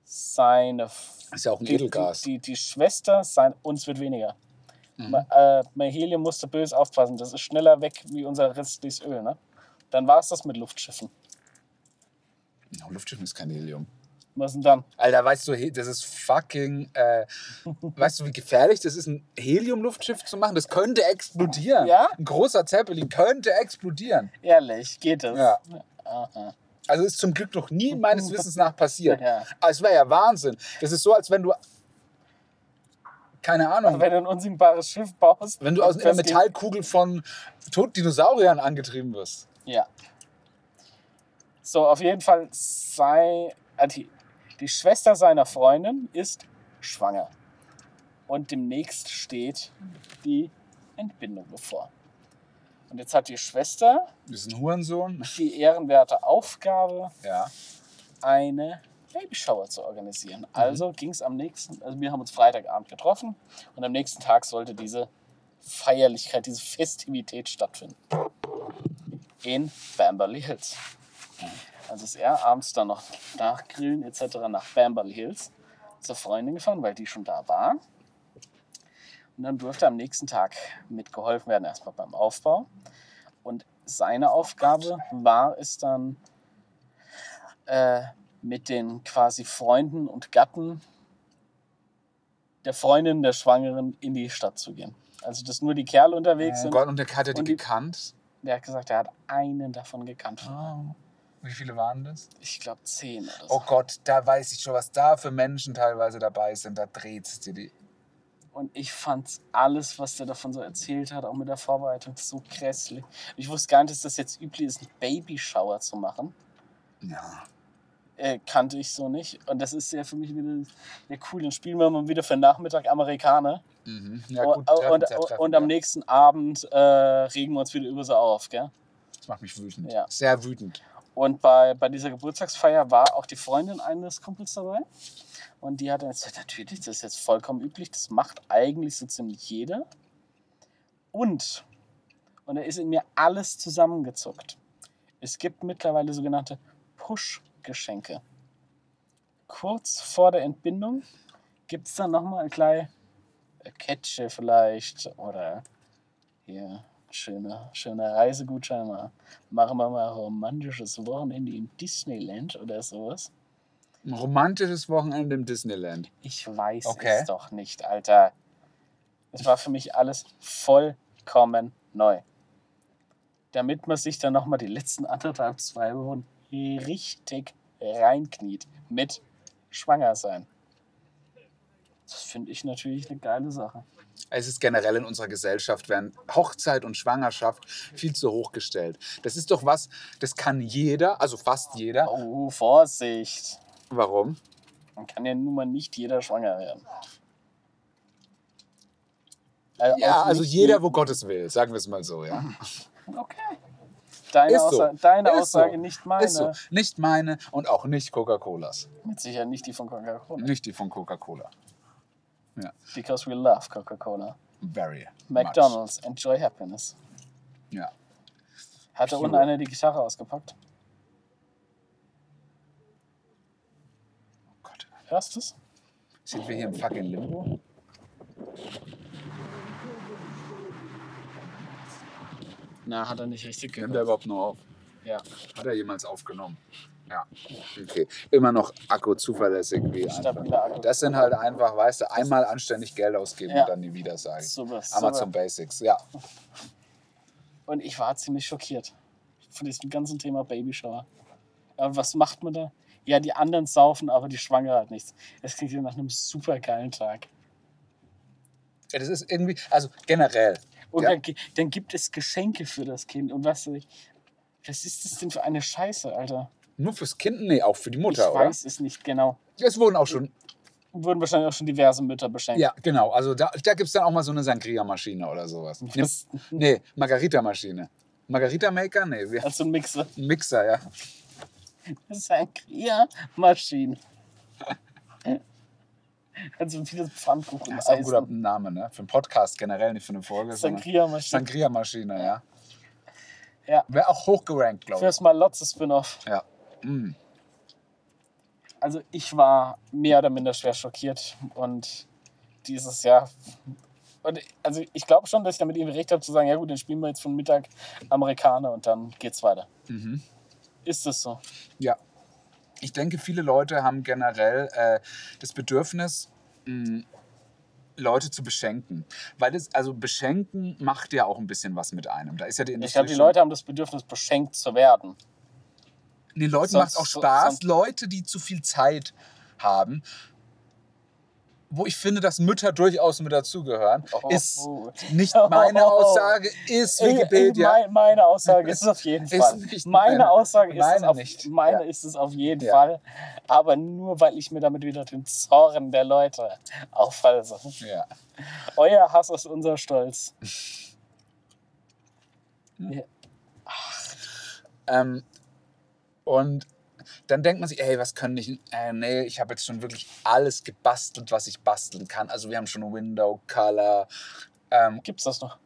seine. Ist ja auch ein die, Edelgas. Die, die, die Schwester, sein, uns wird weniger. Mhm. Ma- Äh, Helium musste böse aufpassen. Das ist schneller weg wie unser restliches Öl. Ne? Dann war es das mit Luftschiffen. No, Luftschiff ist kein Helium. Was denn dann? Alter, weißt du, das ist fucking. Äh, <laughs> weißt du, wie gefährlich das ist, ein Helium-Luftschiff zu machen? Das könnte explodieren. Ja? Ein großer Zeppelin könnte explodieren. Ehrlich, geht das? Ja. Aha. Also ist zum Glück noch nie meines Wissens nach passiert. Ja. Aber es wäre ja Wahnsinn. Das ist so, als wenn du. Keine Ahnung. Wenn du ein unsinkbares Schiff baust. Wenn du aus einer Metallkugel von toten Dinosauriern angetrieben wirst. Ja. So, auf jeden Fall sei. äh, Die, Schwester seiner Freundin ist schwanger. Und demnächst steht die Entbindung bevor. Und jetzt hat die Schwester Das ist ein Hurensohn. die ehrenwerte Aufgabe, Ja. eine Babyshower zu organisieren. Also ging es am nächsten, also wir haben uns Freitagabend getroffen und am nächsten Tag sollte diese Feierlichkeit, diese Festivität stattfinden. In Bamberley Hills. Also ist er abends dann noch nach Grillen etc. nach Bamberley Hills zur Freundin gefahren, weil die schon da war. Und dann durfte am nächsten Tag mitgeholfen werden, erstmal beim Aufbau. Und seine Aufgabe war es dann, äh, mit den quasi Freunden und Gatten der Freundin der Schwangeren in die Stadt zu gehen. Also, dass nur die Kerle unterwegs Oh sind. Gott, und der hat er die die- gekannt? Der hat gesagt, er hat einen davon gekannt. Oh. Wie viele waren das? Ich glaube, zehn oder so. Oh Gott, da weiß ich schon, was da für Menschen teilweise dabei sind. Da dreht es dir die. Und ich fand alles, was der davon so erzählt hat, auch mit der Vorbereitung, so grässlich. Ich wusste gar nicht, dass das jetzt üblich ist, einen Babyshower zu machen. Ja. Äh, kannte ich so nicht. Und das ist ja für mich wieder ja, cool. Dann spielen wir mal wieder für den Nachmittag Amerikaner. Mhm. Ja, und, gut, treffen, und, treffen, und am ja. nächsten Abend äh, regen wir uns wieder über so auf. Gell? Das macht mich wütend. Ja. Sehr wütend. Und bei, bei dieser Geburtstagsfeier war auch die Freundin eines Kumpels dabei. Und die hat dann gesagt, natürlich, das ist jetzt vollkommen üblich, das macht eigentlich so ziemlich jeder. Und, und da ist in mir alles zusammengezuckt. Es gibt mittlerweile sogenannte Push-Geschenke. Kurz vor der Entbindung gibt es dann nochmal ein kleines Ketsche vielleicht oder hier schöne, schöne Reisegutschein. Mal. Machen wir mal ein romantisches Wochenende in Disneyland oder sowas. Ein romantisches Wochenende im Disneyland. Ich weiß Okay. es doch nicht, Alter. Es war für mich alles vollkommen neu. Damit man sich dann nochmal die letzten anderthalb, zwei Wochen richtig reinkniet mit Schwanger sein. Das finde ich natürlich eine geile Sache. Es ist generell in unserer Gesellschaft, werden Hochzeit und Schwangerschaft viel zu hoch gestellt. Das ist doch was, das kann jeder, also fast jeder. Oh, Vorsicht. Warum? Man kann ja nun mal nicht jeder schwanger werden. Äh, Ja, auch also jeder, wo Gottes will, sagen wir es mal so, ja. <laughs> Okay. Deine, Ist so. Aussage, deine Aussage, so. nicht meine. Ist so. Nicht meine und auch nicht Coca-Colas. Mit Sicherheit nicht die von Coca-Cola. Nicht die von Coca-Cola. Because we love Coca-Cola. Very. McDonald's, enjoy happiness. Much. Ja. Hat da unten einer die Gitarre ausgepackt? Oh Gott. Hörst du's? Sind wir hier im fucking Limbo? Na, hat er nicht richtig Nimmt er gehört. überhaupt nur auf? Ja. Hat er jemals aufgenommen? Ja, okay. Immer noch Akku zuverlässig wie Akku. Das sind halt einfach, weißt du, einmal anständig Geld ausgeben Ja. und dann nie wieder sagen. Super, Amazon super. Basics, ja. <laughs> Und ich war ziemlich schockiert von diesem ganzen Thema Babyshower. Aber was macht man da? Ja, die anderen saufen, aber die Schwangere halt nichts. Es klingt ja nach einem super geilen Tag. ja. Das ist irgendwie, also generell. Und Ja. dann, dann gibt es Geschenke für das Kind. Und was, was ist das denn für eine Scheiße, Alter? Nur fürs Kind? Nee, auch für die Mutter, ich oder? weiß es nicht genau. Es wurden auch schon. Wurden wahrscheinlich auch schon diverse Mütter beschenkt. Ja, genau. Also da, da gibt es dann auch mal so eine Sangria-Maschine oder sowas. Nee, Was? nee Margarita-Maschine. Margarita-Maker? Nee, Also ein Mixer. ein Mixer, ja. Sangria-Maschine. <laughs> Also wie das Pfannkuchen. Das ist auch ein guter Name, ne? Für einen Podcast generell, nicht für eine Folge. Sangria-Maschine. Sangria-Maschine, ja. Ja. Wäre auch hochgerankt, glaube ich. Fürs Malotze-Spin-Off. Ja. Also ich war mehr oder minder schwer schockiert und dieses Jahr. Und also ich glaube schon, dass ich damit irgendwie recht habe zu sagen, ja gut, dann spielen wir jetzt von Mittag Amerikaner und dann geht's weiter. Mhm. Ist das so? Ja. Ich denke, viele Leute haben generell äh, das Bedürfnis, mh, Leute zu beschenken. Weil das, also beschenken macht ja auch ein bisschen was mit einem. Da ist ja die Ich glaube, die Leute haben das Bedürfnis, beschenkt zu werden. Den Leuten macht es auch so- Spaß. sonst- Leute, die zu viel Zeit haben, wo ich finde, dass Mütter durchaus mit dazugehören, Oh, ist oh. nicht meine <laughs> Aussage, ist Wikipedia. Mein- Meine Aussage <laughs> ist es auf jeden Fall. meine meine. Aussage ist es Meine auf, nicht. meine Ja. ist es auf jeden Ja. Fall. Aber nur weil ich mir damit wieder den Zorn der Leute aufhalse. Ja. Euer Hass ist unser Stolz. <laughs> Ja. Ähm, und dann denkt man sich, ey, was können ich? Äh, nee, ich habe jetzt schon wirklich alles gebastelt, was ich basteln kann. Also wir haben schon Window, Color, ähm, Gibt's das noch?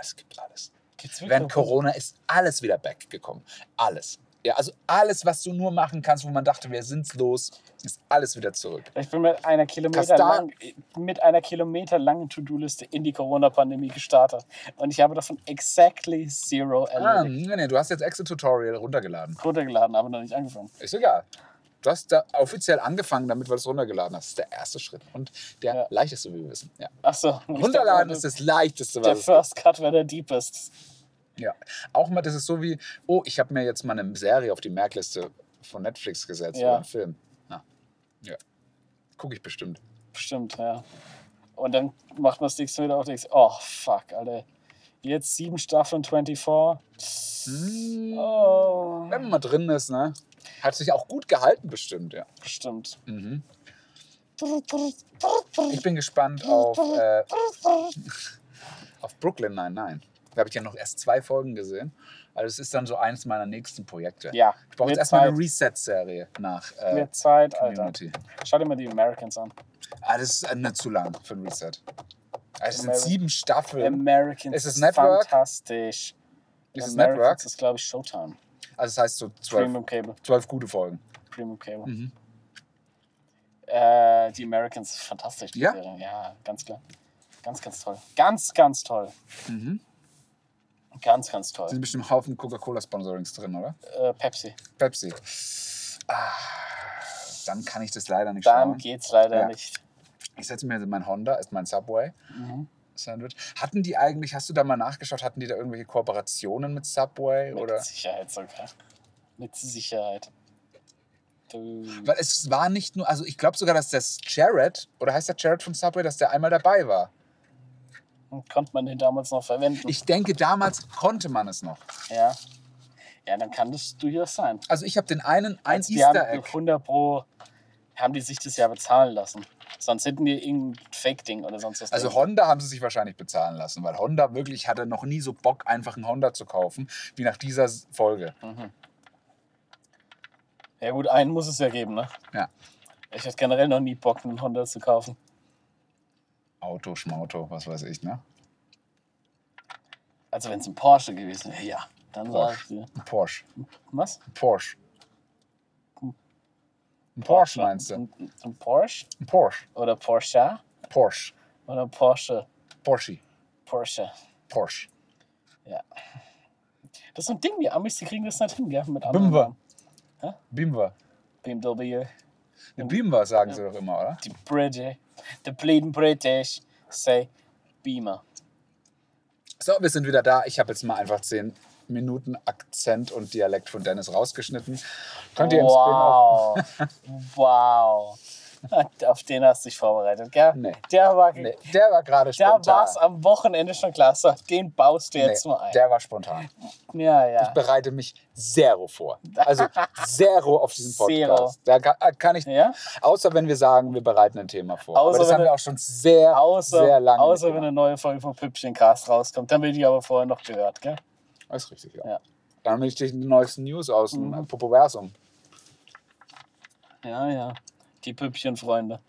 es gibt alles. Während? Corona ist alles wieder back gekommen. Alles. Ja, also alles, was du nur machen kannst, wo man dachte, wir sind's los, ist alles wieder zurück. Ich bin mit einer Kilometer Kastar- lang, mit einer kilometerlangen To-Do-Liste in die Corona-Pandemie gestartet. Und ich habe davon exactly zero Ah, erledigt. nee, nee, du hast jetzt Exit-Tutorial runtergeladen. Runtergeladen, aber noch nicht angefangen. Ist egal. Du hast da offiziell angefangen, damit du es runtergeladen hast. Das ist der erste Schritt und der Ja. leichteste, wie wir wissen. Ja. Achso. Runterladen ist das leichteste, Der was gibt. First Cut wäre der deepest. Ja. Auch mal, das ist so wie, oh, ich habe mir jetzt mal eine Serie auf die Merkliste von Netflix gesetzt Ja. oder einen Film. Na, ja. Gucke ich bestimmt. Bestimmt, ja. Und dann macht man das nächste wieder auf denkt, oh fuck, Alter. Jetzt sieben Staffeln 24. Hm, Oh. Wenn man mal drin ist, ne? Hat sich auch gut gehalten, bestimmt, ja. Bestimmt. Mhm. <laughs> Ich bin gespannt auf, äh, <laughs> auf Brooklyn Nine-Nine. Da habe ich ja noch erst zwei Folgen gesehen. Also es ist dann so eines meiner nächsten Projekte. Ja, Ich brauche jetzt erstmal eine. Reset-Serie nach äh, Wird Zeit, Alter. Community. Schau dir mal die Americans an. Ah, das ist nicht zu lang für ein Reset. Also es sind sieben Staffeln. Americans Ist es Network? fantastisch. Ist es Americans Network? ist, glaube ich, Showtime. Also das heißt so zwölf gute Folgen. Premium Cable. Mhm. Äh, die Americans ist fantastisch. Die Ja? Serie. ja, ganz klar. Ganz, ganz toll. Ganz, ganz toll. Mhm. Ganz, ganz Da toll. sind bestimmt Haufen Coca-Cola-Sponsorings drin, oder? Äh, Pepsi. Pepsi. Ah, dann kann ich das leider nicht Dann schauen. geht's leider Ja. nicht. Ich setze mir mein Honda, ist mein Subway. Mhm. Sandwich. Hatten die eigentlich, hast du da mal nachgeschaut, hatten die da irgendwelche Kooperationen mit Subway? Mit Oder? Sicherheit sogar. Mit Sicherheit. Du. Weil es war nicht nur, also ich glaube sogar, dass das Jared, oder heißt der Jared von Subway, dass der einmal dabei war. Konnte man den damals noch verwenden? Ich denke, damals konnte man es noch. ja. Ja, dann kann das durchaus sein. Also ich habe den einen, ein Also Easter Egg. 100 Pro haben die sich das ja bezahlen lassen. Sonst hätten die irgendein Fake-Ding oder sonst was. Also drin. Honda haben sie sich wahrscheinlich bezahlen lassen, weil Honda wirklich hatte noch nie so Bock, einfach einen Honda zu kaufen, wie nach dieser Folge. Mhm. Ja gut, einen muss es ja geben, ne? Ja. Ich hätte generell noch nie Bock, einen Honda zu kaufen. Auto, Schmauto, was weiß ich, ne? Also wenn es ein Porsche gewesen wäre, ja. Dann sag ich dir. Ein Porsche. Was? Ein Porsche. Ein Porsche meinst du? Ein, ein Porsche? Ein Porsche. Oder Porsche? Porsche. Oder Porsche? Porsche. Porsche. Porsche. Ja. Das ist so ein Ding, die Amis, die kriegen das nicht hin, gell? Mit. Namen. Hä? BMW. BMW. Eine Beamer sagen sie doch immer, oder? Die British. The bleeding British say Beamer. So, wir sind wieder da. Ich habe jetzt mal einfach 10 Minuten Akzent und Dialekt von Dennis rausgeschnitten. Könnt ihr im Spin-off... Wow. <laughs> <laughs> Auf den hast du dich vorbereitet, gell? Nee. Der war, Nee, der war gerade spontan. war's am Wochenende schon klar. So, den baust du jetzt Nee, mal ein. der war spontan. ja, ja. Ich bereite mich zero vor. Also <laughs> zero auf diesen Zero. Podcast. Da kann, äh, kann ich, Ja? außer wenn wir sagen, wir bereiten ein Thema vor. Außer Aber das haben wir auch schon sehr, Außer, sehr lange. außer wenn eine neue Folge vom Püppchencast rauskommt. Dann will ich aber vorher noch gehört, gell? Das ist richtig, ja. Ja. Dann will ich die neuesten News aus dem Mhm. Popoversum. Ja, ja. Die Püppchenfreunde.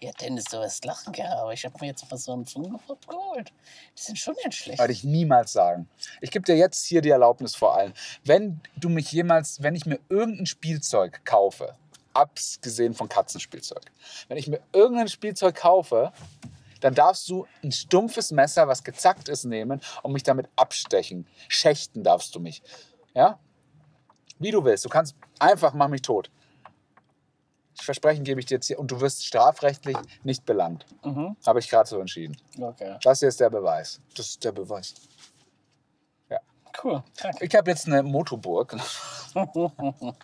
Ja, Dennis, du wirst lachen, gell? Aber ich habe mir jetzt mal so einen Funkenpop geholt. Die sind schon nicht schlecht. Würde ich niemals sagen. Ich gebe dir jetzt hier die Erlaubnis vor allem. Wenn du mich jemals, wenn ich mir irgendein Spielzeug kaufe, abgesehen von Katzenspielzeug, wenn ich mir irgendein Spielzeug kaufe, dann darfst du ein stumpfes Messer, was gezackt ist, nehmen und mich damit abstechen. Schächten darfst du mich. Ja? Wie du willst. Du kannst einfach, mach mich tot. Versprechen gebe ich dir jetzt hier und du wirst strafrechtlich nicht belangt. Mhm. Habe ich gerade so entschieden. Okay. Das hier ist der Beweis. Das ist der Beweis. Cool. Danke. Ich habe jetzt eine Motoburg. <laughs>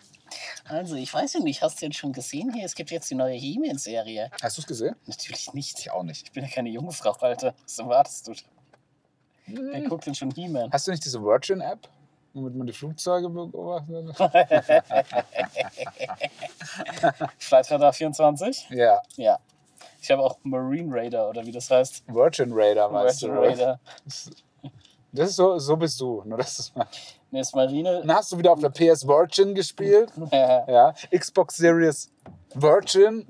Also, ich weiß ja nicht, hast du jetzt schon gesehen hier? Es gibt jetzt die neue He-Man-Serie. Hast du es gesehen? Natürlich nicht. Ich auch nicht. Ich bin ja keine Jungfrau, Alter. Was erwartest du? Wer guckt denn schon He-Man? Hast du nicht diese Virgin-App, womit man die Flugzeuge beobachtet? <laughs> <laughs> Flightradar 24? ja, Ja. Ich habe auch Marine Raider oder wie das heißt. Virgin Raider meinst Virgin du? Raider. Das ist so, so bist du. Nur das ist, Ne, ist Marine. dann hast du wieder auf der PS Virgin gespielt. <laughs> Äh, Ja, Xbox Series Virgin.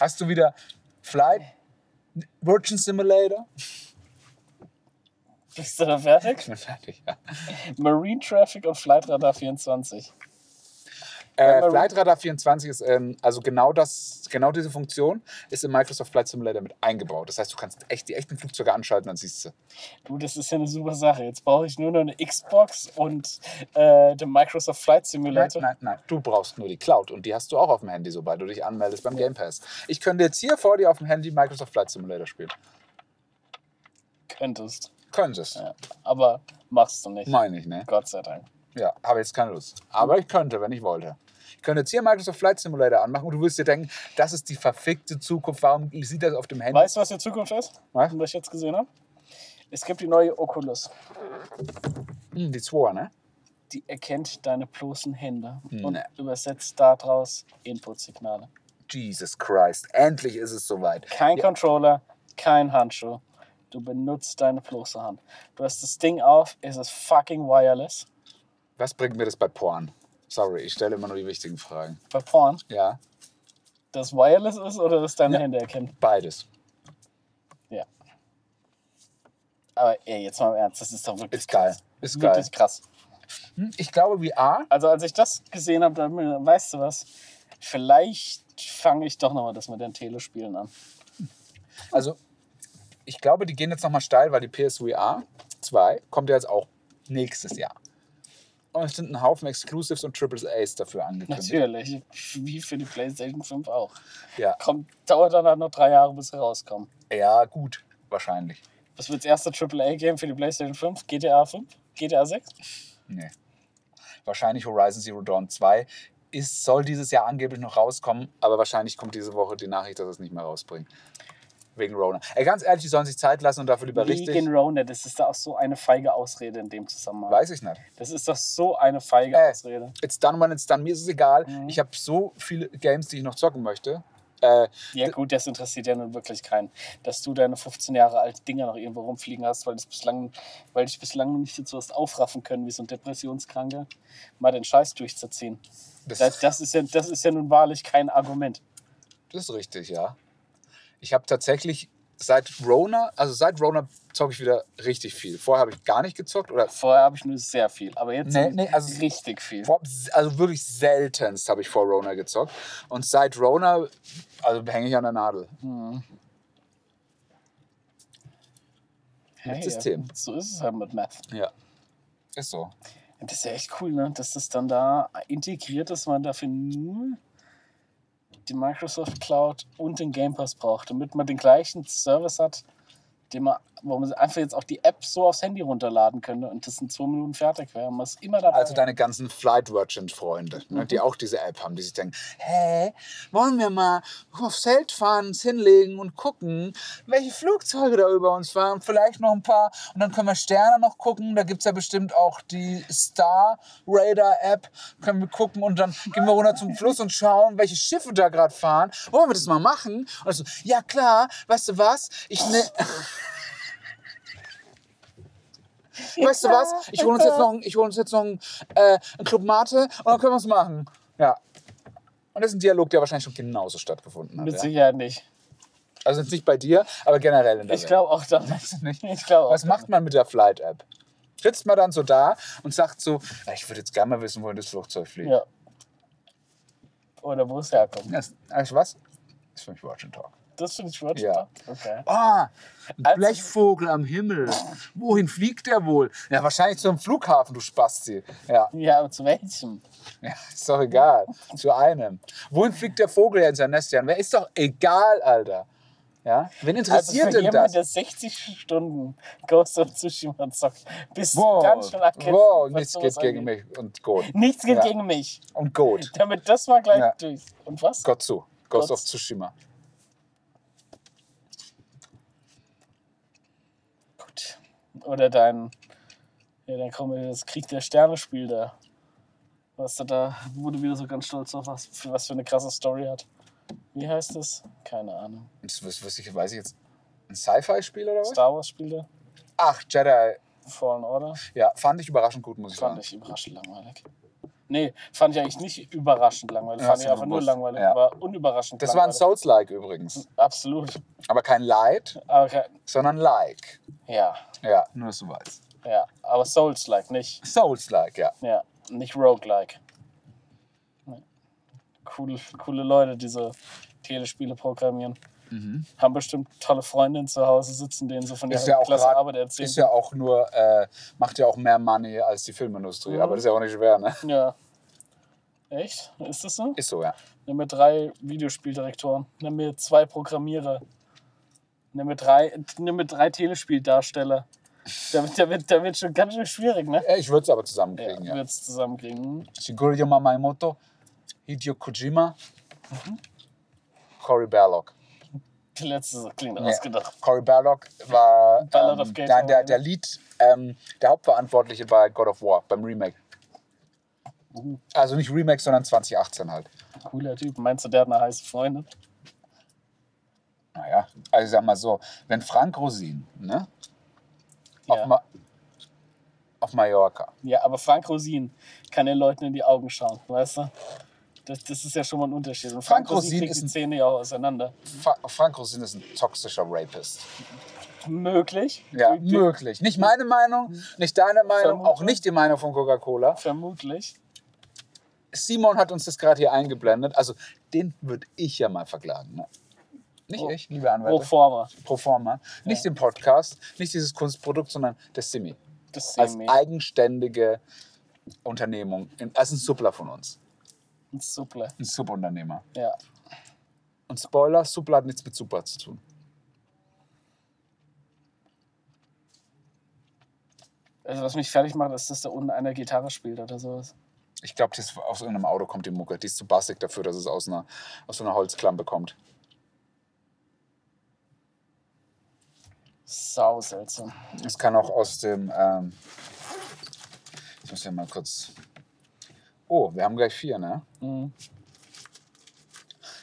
Hast du wieder Flight Virgin Simulator? Bist du da fertig? Ich bin fertig, ja. Marine Traffic und Flightradar 24. Äh, Flight Radar 24 ist, ähm, also genau das, genau diese Funktion ist im Microsoft Flight Simulator mit eingebaut. Das heißt, du kannst echt die echten Flugzeuge anschalten, dann siehst du. Du, das ist ja eine super Sache. Jetzt brauche ich nur noch eine Xbox und äh, den Microsoft Flight Nein, Simulator. nein, nein. Du brauchst nur die Cloud und die hast du auch auf dem Handy, sobald du dich anmeldest beim Game Pass. Ich könnte jetzt hier vor dir auf dem Handy Microsoft Flight Simulator spielen. Könntest. Könntest. Ja. Aber machst du nicht. Meine ich, ne? Gott sei Dank. Ja, habe jetzt keine Lust. Aber ich könnte, wenn ich wollte. Ich könnte jetzt hier Microsoft Flight Simulator anmachen und du wirst dir denken, das ist die verfickte Zukunft. Warum sieht das auf dem Handy? Weißt du, was die Zukunft ist? Was? Was ich jetzt gesehen habe? Es gibt die neue Oculus. Hm, die 2, ne? Die erkennt deine bloßen Hände und Nee. übersetzt daraus Inputsignale. Jesus Christ. Endlich ist es soweit. Kein Controller, kein Handschuh. Du benutzt deine bloße Hand. Du hast das Ding auf, es ist fucking wireless. Was bringt mir das bei Porn? Sorry, ich stelle immer nur die wichtigen Fragen. Bei Porn, Ja, das wireless ist oder das deine Ja. Hände erkennt. beides. Ja. Aber ey, jetzt mal im Ernst, das ist doch wirklich Ist geil. krass. Ist geil. Wirklich krass. Hm, Ich glaube, VR Also als ich das gesehen habe, dann weißt du was, vielleicht fange ich doch nochmal das mit den Telespielen an. Also, ich glaube, die gehen jetzt nochmal steil, weil die PSVR 2 kommt ja jetzt auch nächstes Jahr. Und es sind ein Haufen Exclusives und Triple A's dafür angekündigt. Natürlich, wie für die PlayStation 5 auch. Ja. Kommt, dauert dann halt noch drei Jahre, bis sie rauskommen. ja, gut, wahrscheinlich. Was wird das erste AAA-Game für die PlayStation 5? GTA 5? GTA 6? Nee. Wahrscheinlich Horizon Zero Dawn 2 ist, soll dieses Jahr angeblich noch rauskommen, aber wahrscheinlich kommt diese Woche die Nachricht, dass es nicht mehr rausbringen. Wegen Rona. Ey, ganz ehrlich, die sollen sich Zeit lassen und dafür lieber richtig. Wegen Rona, das ist da auch so eine feige Ausrede in dem Zusammenhang. Weiß ich nicht. Das ist doch so eine feige Äh. Ausrede. It's done when it's done. Mir ist es egal. Mhm. Ich habe so viele Games, die ich noch zocken möchte. Äh, Ja gut, das interessiert ja nun wirklich keinen. Dass du deine 15 Jahre alten Dinger noch irgendwo rumfliegen hast, weil, das bislang, weil dich bislang noch nicht dazu hast aufraffen können, wie so ein Depressionskranker, mal den Scheiß durchzuziehen. das, Das, das, ist ja, das ist ja nun wahrlich kein Argument. das ist richtig, ja. Ich habe tatsächlich seit Rona, also seit Rona zocke ich wieder richtig viel. Vorher habe ich gar nicht gezockt oder Vorher habe ich nur sehr viel, aber jetzt Nee, nee, also- richtig viel. vor, also wirklich seltenst habe ich vor Rona gezockt. Und seit Rona, also hänge ich an der Nadel. Hm. Hey, System. So ist es halt mit Math. Ja. Ist so. Das ist ja echt cool, ne? dass das dann da integriert ist, man dafür nur die Microsoft Cloud und den Game Pass braucht, damit man den gleichen Service hat, den man, wo man einfach jetzt auch die App so aufs Handy runterladen könnte und das in zwei Minuten fertig wäre. Man ist immer dabei. Also deine ganzen Flight Merchant Freunde, ne, die auch diese App haben, die sich denken, hä, wollen wir mal aufs Feld fahren, uns hinlegen und gucken, welche Flugzeuge da über uns fahren, vielleicht noch ein paar und dann können wir Sterne noch gucken, da gibt es ja bestimmt auch die Star Radar App, können wir gucken und dann gehen wir runter zum Fluss und schauen, welche Schiffe da gerade fahren. Wollen wir das mal machen? Also, ja klar, weißt du was, ich ne... <laughs> Weißt du was? Ich hole uns jetzt noch, ein- ich hol uns jetzt noch einen, äh, einen Club Mate und dann können wir es machen. Ja. Und das ist ein Dialog, der wahrscheinlich schon genauso stattgefunden hat. Mit Ja? Sicherheit nicht. Also jetzt nicht bei dir, aber generell in der Ich glaube auch du nicht? Ich glaube auch. Was macht man mit der Flight-App? Sitzt man dann so da und sagt so, "Ja, ich würde jetzt gerne mal wissen, wohin das Flugzeug fliegt. Ja. Oder wo es herkommt. Das, weißt du was? Das ist für mich Watch and Talk. Das finde ich schon Ja. Okay. Ah, ein Also- Blechvogel am Himmel. Wohin fliegt der wohl? Ja, wahrscheinlich zum Flughafen, du Spasti. Ja. Ja, aber zu welchem? Ja, ist doch egal. Zu einem. Wohin fliegt der Vogel ja in sein Nestchen? Wer ist doch egal, Alter. Ja? Wen Also interessiert für denn jemanden, das? der 60 Stunden Ghost of Tsushima zockt, bist du Wow, ganz schön erkämpft. wow nichts geht gegen angeht. mich und Gut. Nichts geht Ja. gegen mich. Und Gut. Damit das mal gleich Ja. durch. Und was? Gott zu. Ghost Gott. of Tsushima. Gut. Oder dein, ja, wir das Krieg der Sterne Spiel da. Was du da, wo du wieder so ganz stolz auf was, für was für eine krasse Story hat. Wie heißt das? Keine Ahnung. Das was, was ich, weiß ich jetzt. Ein Sci-Fi-Spiel oder was? Star Wars Spiel da? Ach, Jedi. Fallen Order? Ja, fand ich überraschend gut, muss ich Fand sagen. ich überraschend langweilig. Nee, fand ich eigentlich nicht überraschend langweilig. Ja, fand ich einfach nur langweilig. Ja. Aber unüberraschend Das war ein langweilig. Souls-like übrigens. Absolut. Aber kein Light, ke- sondern Like. ja, Ja, nur dass du weißt. ja. Aber Souls-like, nicht, Souls-like, ja. ja, nicht Roguelike. Coole, coole Leute, die so Telespiele programmieren. Haben bestimmt tolle Freundinnen zu Hause sitzen, denen sie von Mhm. Ist ihrer ja klasse grad- Arbeit erzählen. Ist ja auch nur, äh, macht ja auch mehr Money als die Filmindustrie. Mhm. Aber das ist ja auch nicht schwer, ne? ja. Echt? Ist das so? Ist so, ja. Nimm mir drei Videospieldirektoren. Nimm mir zwei Programmierer. Nimm mir drei, nimm mir drei Telespieldarsteller. Da, wird- da, wird, da wird schon ganz schön schwierig, ne? Ich würde es aber Ja, zusammenkriegen, ja. wird's zusammenkriegen. Shigeru Yamamoto, Hideo Kojima, Mhm. Cory Barlog. Die letzte klingt Nee. ausgedacht. Cory Barlog war ähm, der, der, der Lead, ähm, der Hauptverantwortliche bei God of War, beim Remake. Also nicht Remake, sondern 2018 halt. cooler Typ. Meinst du, der hat eine heiße Freundin? Naja, also ich sag mal so, wenn Frank Rosin, ne? Auf, Ja. Ma auf Mallorca, ja, aber Frank Rosin kann den Leuten in die Augen schauen, weißt du? Das, das ist ja schon mal ein Unterschied. Und Frank, Frank Rosin Rosin kriegt ist die ein- Zähne ja auch auseinander. Fra Frank Rosin ist ein toxischer Rapist. Möglich. Ja, möglich. Nicht meine Meinung, nicht deine Meinung, auch Vermute. nicht die Meinung von Coca-Cola. Vermutlich. Simon hat uns das gerade hier eingeblendet. Also, den würde ich ja mal verklagen. Ne? Nicht Pro- ich, liebe Anwälte. forma. Pro forma. Nicht den Podcast, nicht dieses Kunstprodukt, sondern das Simi. Das Als wir. eigenständige Unternehmung. Als ein Suppler von uns. Super. Ein Subunternehmer. Ja. Und Spoiler, Suppler hat nichts mit Super zu tun. Also was mich fertig macht, ist, dass da unten einer Gitarre spielt oder sowas. Ich glaube, aus irgendeinem Auto kommt die Mucke. Die ist zu bassig dafür, dass es aus, einer, aus so einer Holzklampe kommt. Sau seltsam. Es kann auch aus dem. Ähm ich muss ja mal kurz. Oh, wir haben gleich vier, ne? Mhm.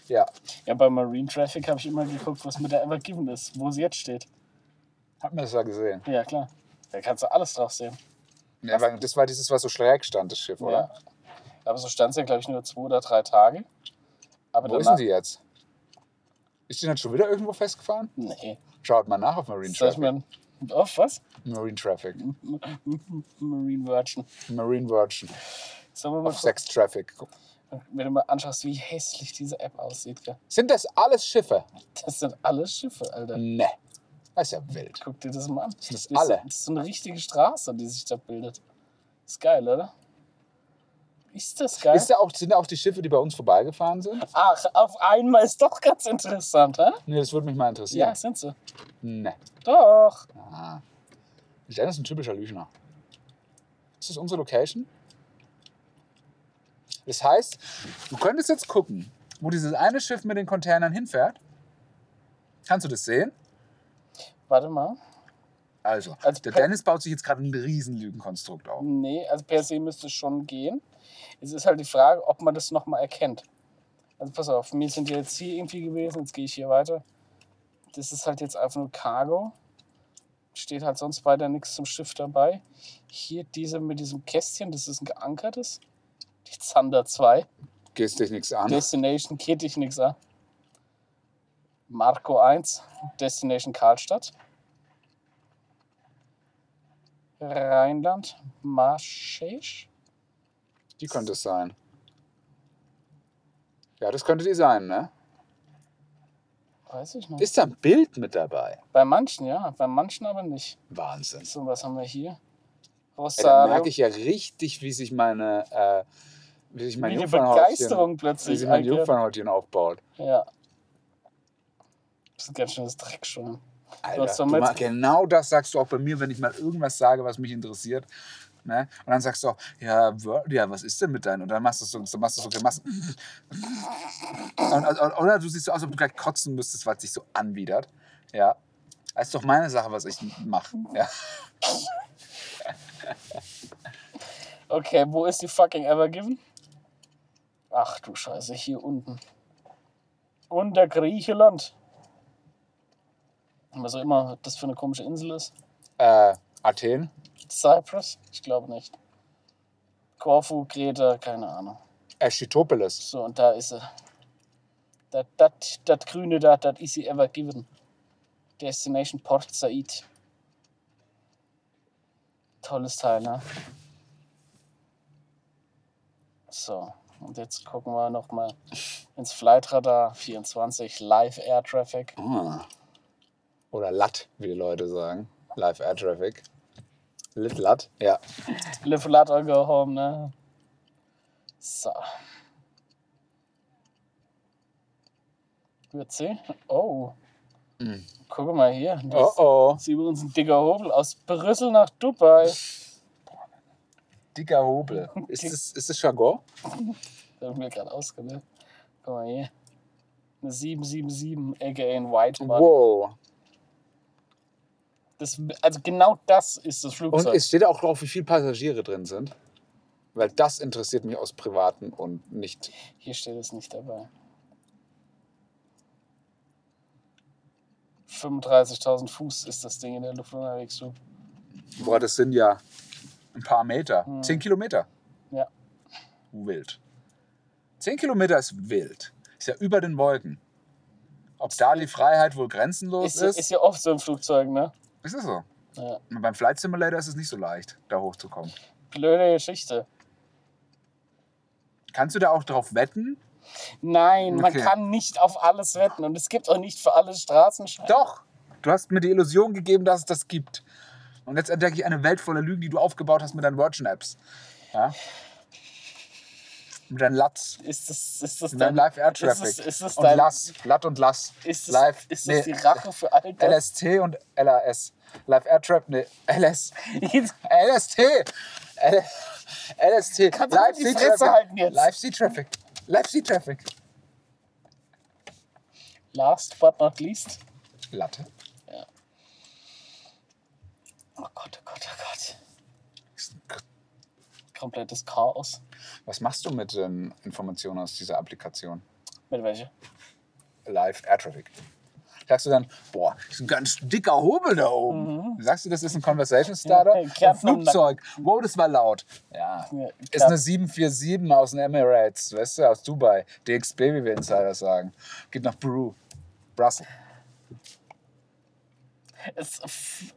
Ja, Ja, bei Marine Traffic habe ich immer geguckt, was mit der Ever Given ist, wo sie jetzt steht. hat man das ja gesehen. Ja, klar. Da kannst du alles drauf sehen. Ja, weil das war dieses, was so schräg stand, das Schiff, Ja. Aber so stand es ja, glaube ich, nur zwei oder drei Tage. Aber Wo ist denn die jetzt? Ist die dann schon wieder irgendwo festgefahren? Nee. Schaut mal nach auf Marine Soll ich Traffic. mir. Auf was? Marine Traffic. Marine Virgin. Marine Virgin. Sollen Auf Sex Traffic. Guck. wenn du mal anschaust, wie hässlich diese App aussieht. Gell? Sind das alles Schiffe? Das sind alles Schiffe, Alter. Ne. Das ist ja wild. Guck dir das mal an. Das ist, alle? Das ist so eine richtige Straße, die sich da bildet. Ist geil, oder? Ist das geil? Ist da auch, sind da auch die Schiffe, die bei uns vorbeigefahren sind? Ach, auf einmal ist doch ganz interessant, hä? Nee, das würde mich mal Ja, interessieren. sind sie. Ne. Doch. Ah. Dennis ist ein typischer Lügner. Ist das unsere Location? Das heißt, du könntest jetzt gucken, wo dieses eine Schiff mit den Containern hinfährt. Kannst du das sehen? Warte mal. Also, Also der Dennis baut sich jetzt gerade ein riesen Lügenkonstrukt auf. Nee, also per se müsste es schon gehen. Es ist halt die Frage, ob man das nochmal erkennt. Also pass auf, wir sind jetzt hier irgendwie gewesen, jetzt gehe ich hier weiter. Das ist halt jetzt einfach nur Cargo. Steht halt sonst weiter nichts zum Schiff dabei. Hier diese mit diesem Kästchen, das ist ein geankertes. Die Zander 2. Gehst dich nichts an. Destination geht dich nichts an. Marco 1, Destination Karlstadt. Rheinland, Marschesch. Die könnte es sein. Ja, das könnte die sein, ne? Weiß ich nicht. Ist da ein Bild mit dabei? bei manchen ja, bei manchen aber nicht. Wahnsinn. So, was haben wir hier? Ey, da Rosario. merke ich ja richtig, wie sich meine, äh, wie sich mein wie Begeisterung wie plötzlich sich mein. Jungfernhäutchen aufbaut. Ja. Das ist ein ganz schönes Dreckschwein. Alter, hast du mal, genau das sagst du auch bei mir, wenn ich mal irgendwas sage, was mich interessiert. Ne? Und dann sagst du auch, ja, ja, was ist denn mit deinen? Und dann machst du so, dann machst du so Grimassen. Oder du siehst so aus, als ob du gleich kotzen müsstest, weil es dich so anwidert. Ja. Das ist doch meine Sache, was ich mache. Ja. <laughs> Okay, wo ist die fucking Evergiven? Ach du Scheiße, hier unten. Unter Griechenland. Was auch immer das für eine komische Insel ist. Äh, Athen. Cyprus? Ich glaube nicht. Korfu, Kreta, keine Ahnung. Eschitopeles. So, und da ist. Das, das, das Grüne da, das ist sie ever given. Destination Port Said. Tolles Teil, ne? So, und jetzt gucken wir nochmal ins Flightradar 24 Live Air Traffic. Ah. Oder LAT, wie die Leute sagen. Live Air Traffic. Lit LAT, ja. Live Let or Go Home, ne? So. Wird sie? Oh. Mhm. Guck mal hier. Das Oh oh. ist übrigens ein dicker Hobel aus Brüssel nach Dubai. Dicker Hobel. Ist das, ist das Jargon? <laughs> Das habe ich mir gerade ausgedacht. Guck mal hier. Eine 777, aka ein White Body. Wow. Das, also genau das ist das Und Flugzeug. es steht auch drauf, wie viele Passagiere drin sind. Weil das interessiert mich aus Privaten und nicht. Hier steht es nicht dabei. 35.000 Fuß ist das Ding in der Luft unterwegs. Du. Boah, das sind ja ein paar Meter. Hm. Zehn Kilometer. Ja. Wild. Zehn Kilometer ist wild. Ist ja über den Wolken. Ob da die Freiheit wohl grenzenlos Ist, ist, ist ja oft so im Flugzeug, ne? Ist es so. Ja. Beim Flight Simulator ist es nicht so leicht, da hochzukommen. Blöde Geschichte. Kannst du da auch drauf wetten? Nein, man Okay. kann nicht auf alles wetten und es gibt auch nicht für alles Straßenscheine. Doch! Du hast mir die Illusion gegeben, dass es das gibt. Und jetzt entdecke ich eine Welt voller Lügen, die du aufgebaut hast mit deinen Virgin-Apps. Ja? Mit deinen LATs. Ist das, ist das Mit deinem dein, Live Air ist Traffic. das, ist das und dein, LAS. LAT und LAS. ist das, Live. ist das nee, die Rache für all das? LST und LAS. Live Air Trap, nee, LS. LST! L LST. <laughs> Kannst die Sea Traffic. halten jetzt? Live Sea Traffic. Live Sea Traffic. Last but not least. Latte. Oh Gott, oh Gott, oh Gott. Komplettes Chaos. Was machst du mit den Informationen aus dieser Applikation? Mit welcher? Live Air Traffic. Sagst du dann, boah, das ist ein ganz dicker Hobel da oben. Sagst du, das ist ein Conversation Starter? <laughs> Ja, ein Flugzeug. Wow, das war laut. Ja. Ja, Ist eine 747 aus den Emirates, weißt du, aus Dubai. DXB, wie wir Insider sagen. Geht nach Peru. Brussels. Ist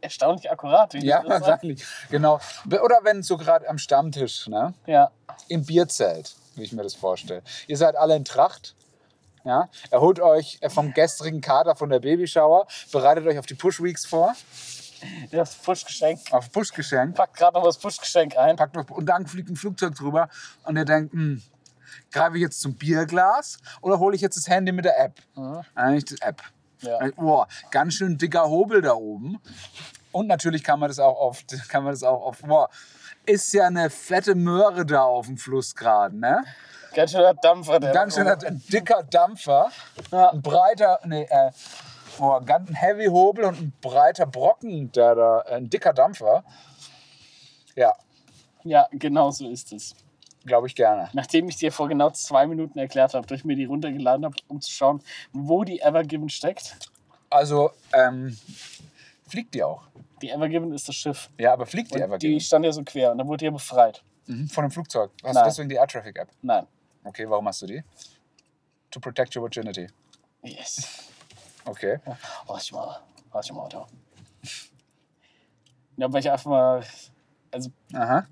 erstaunlich akkurat. wie Ja, wahrscheinlich. Genau. Oder wenn so gerade am Stammtisch, ne? Ja. Im Bierzelt, wie ich mir das vorstelle. Ihr seid alle in Tracht. Ja? Erholt euch vom gestrigen Kater von der Babyshower, bereitet euch auf die Push Weeks vor. Das Push-Geschenk. auf Push-Geschenk. Packt gerade noch das Push-Geschenk ein. packt noch, und dann fliegt ein Flugzeug drüber und er denkt, hm, greife ich jetzt zum Bierglas oder hole ich jetzt das Handy mit der App? Eigentlich die App. Ja. Boah, ganz schön dicker Hobel da oben. Und natürlich kann man das auch auf, <laughs> kann man das auch auf, boah, ist ja eine fette Möhre da auf dem Fluss gerade, ne? Ganz schöner Dampfer. Der Ganz schön ein dicker Dampfer, Ja. ein breiter, nee, äh, boah, ganz ein Heavy Hobel und ein breiter Brocken, der da, ein dicker Dampfer. Ja, Ja, genau so ist es. Glaube ich gerne. Nachdem ich dir vor genau zwei Minuten erklärt habe, dass ich mir die runtergeladen habe, um zu schauen, wo die Evergiven steckt. Also, ähm, fliegt die auch. Die Evergiven ist das Schiff. Ja, aber fliegt die Und einfach die stand ja so quer und dann wurde die ja befreit. mhm. von einem Flugzeug. Hast Nein. du deswegen die Air Traffic App? Nein. Okay, warum hast du die? To protect your virginity. Yes. Okay. Warte mal. Warte mal, Auto. Ja, weil ich einfach mal. Also, Aha.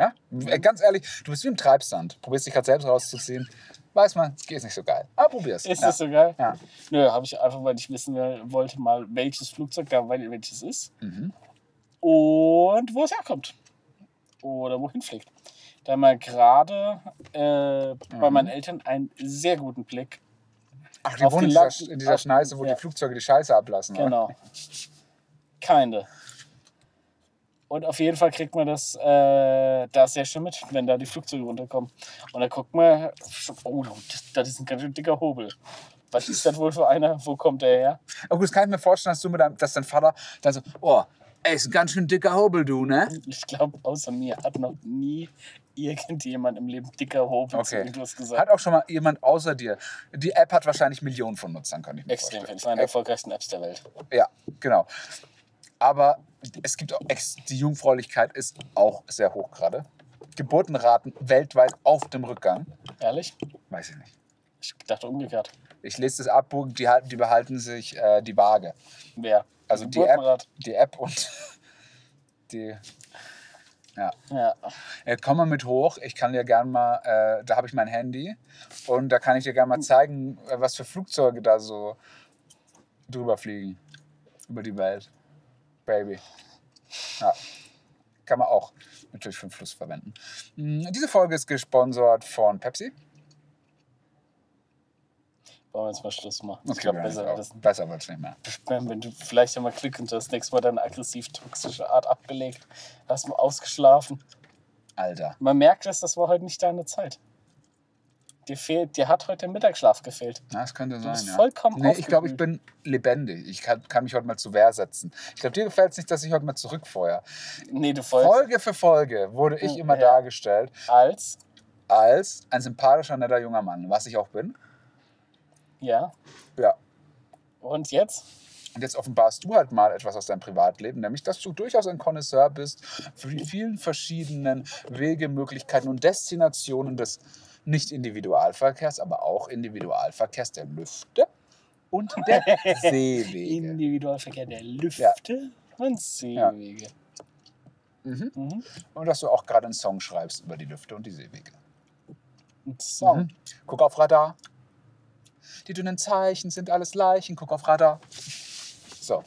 Ja? Äh, Ganz ehrlich, du bist wie im Treibsand. Probierst dich gerade selbst rauszuziehen. Weiß man, es geht nicht so geil. Aber probier's. ist ja. das so geil? Ja. Nö, habe ich einfach, weil ich wissen wollte, mal welches Flugzeug da weil- welches ist. Mhm. Und wo es herkommt. Oder wohin fliegt. Da haben wir gerade äh, bei Mhm. meinen Eltern einen sehr guten Blick. Ach, die wohnen in die dieser, in Schneise, wo ja. die Flugzeuge die Scheiße ablassen. oder? Genau. Keine. Und auf jeden Fall kriegt man das äh, da sehr schön mit, wenn da die Flugzeuge runterkommen. Und dann guckt man, oh, das, das ist ein ganz schön dicker Hobel. Was ist das wohl für einer? Wo kommt der her? Aber gut, das kann ich mir vorstellen, dass, du mit deinem, dass dein Vater dann so, oh, ey, ist ein ganz schön dicker Hobel, du, ne? Ich glaube, außer mir hat noch nie irgendjemand im Leben dicker Hobel Okay. gesagt. Hat auch schon mal jemand außer dir. Die App hat wahrscheinlich Millionen von Nutzern, kann ich mir Extrem vorstellen. Ist eine der erfolgreichsten Apps der Welt. Ja, genau. Aber es gibt auch, die Jungfräulichkeit ist auch sehr hoch gerade. Geburtenraten weltweit auf dem Rückgang. Ehrlich? Weiß ich nicht. Ich dachte umgekehrt. Ich lese das ab, die, die behalten sich äh, die Waage. Wer? Also die App, die App und <laughs> die. Ja. Ja. Äh, komm mal mit hoch. Ich kann dir gern mal, äh, da habe ich mein Handy und da kann ich dir gern mal zeigen, äh, was für Flugzeuge da so drüber fliegen. Über die Welt. Baby. Ja. Kann man auch natürlich für den Fluss verwenden. Mm, Diese Folge ist gesponsert von Pepsi. Wollen wir jetzt mal Schluss machen? ich Okay, glaube, wir besser, das, besser wird es nicht mehr. wenn du vielleicht einmal Glück und das nächste Mal deine aggressiv-toxische Art abgelegt, hast mal ausgeschlafen. Alter. Man merkt es, das war heute nicht deine Zeit. Dir, fehlt, dir hat heute Mittagsschlaf gefehlt. Na, das könnte sein, bist ja. vollkommen nee, ich glaube, ich bin lebendig. Ich kann, kann mich heute mal zu Wehr setzen. Ich glaube, dir gefällt es nicht, dass ich heute mal zurückfeuer. Nee, du folgst Folge für Folge wurde ich immer Ja. dargestellt als, als ein sympathischer, netter junger Mann, was ich auch bin. ja. Ja. Und jetzt? Und jetzt offenbarst du halt mal etwas aus deinem Privatleben, nämlich, dass du durchaus ein Connoisseur bist für die vielen verschiedenen Wege, Möglichkeiten und Destinationen des Nicht-Individualverkehrs, aber auch Individualverkehrs der Lüfte und der <laughs> Seewege. Individualverkehr der Lüfte und Seewege. Mhm. Mhm. Und dass du auch gerade einen Song schreibst über die Lüfte und die Seewege. Ein Song. Mhm. Guck auf Radar. Die dünnen Zeichen sind alles Leichen. Guck auf Radar. So.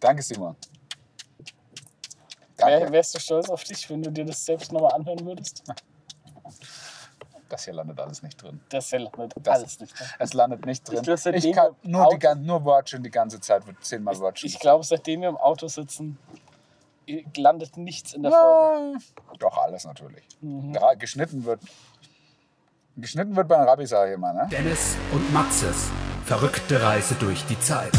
Danke, Simon. Wär, Danke. wärst du stolz auf dich, wenn du dir das selbst nochmal anhören würdest? Das hier landet alles nicht drin. Das landet Das- alles nicht. drin. Es landet nicht drin. Ich glaub, Ich, kann wir nur, die, Auto- gan- nur Wörtchen die ganze Zeit wird zehnmal Wörtchen. Ich glaube, seitdem wir im Auto sitzen, landet nichts in der Folge. Ja, doch, alles natürlich. Mhm. Ja, geschnitten wird. Geschnitten wird bei den Rabbi, sag ich immer, ne? Dennis und Maxes verrückte Reise durch die Zeit.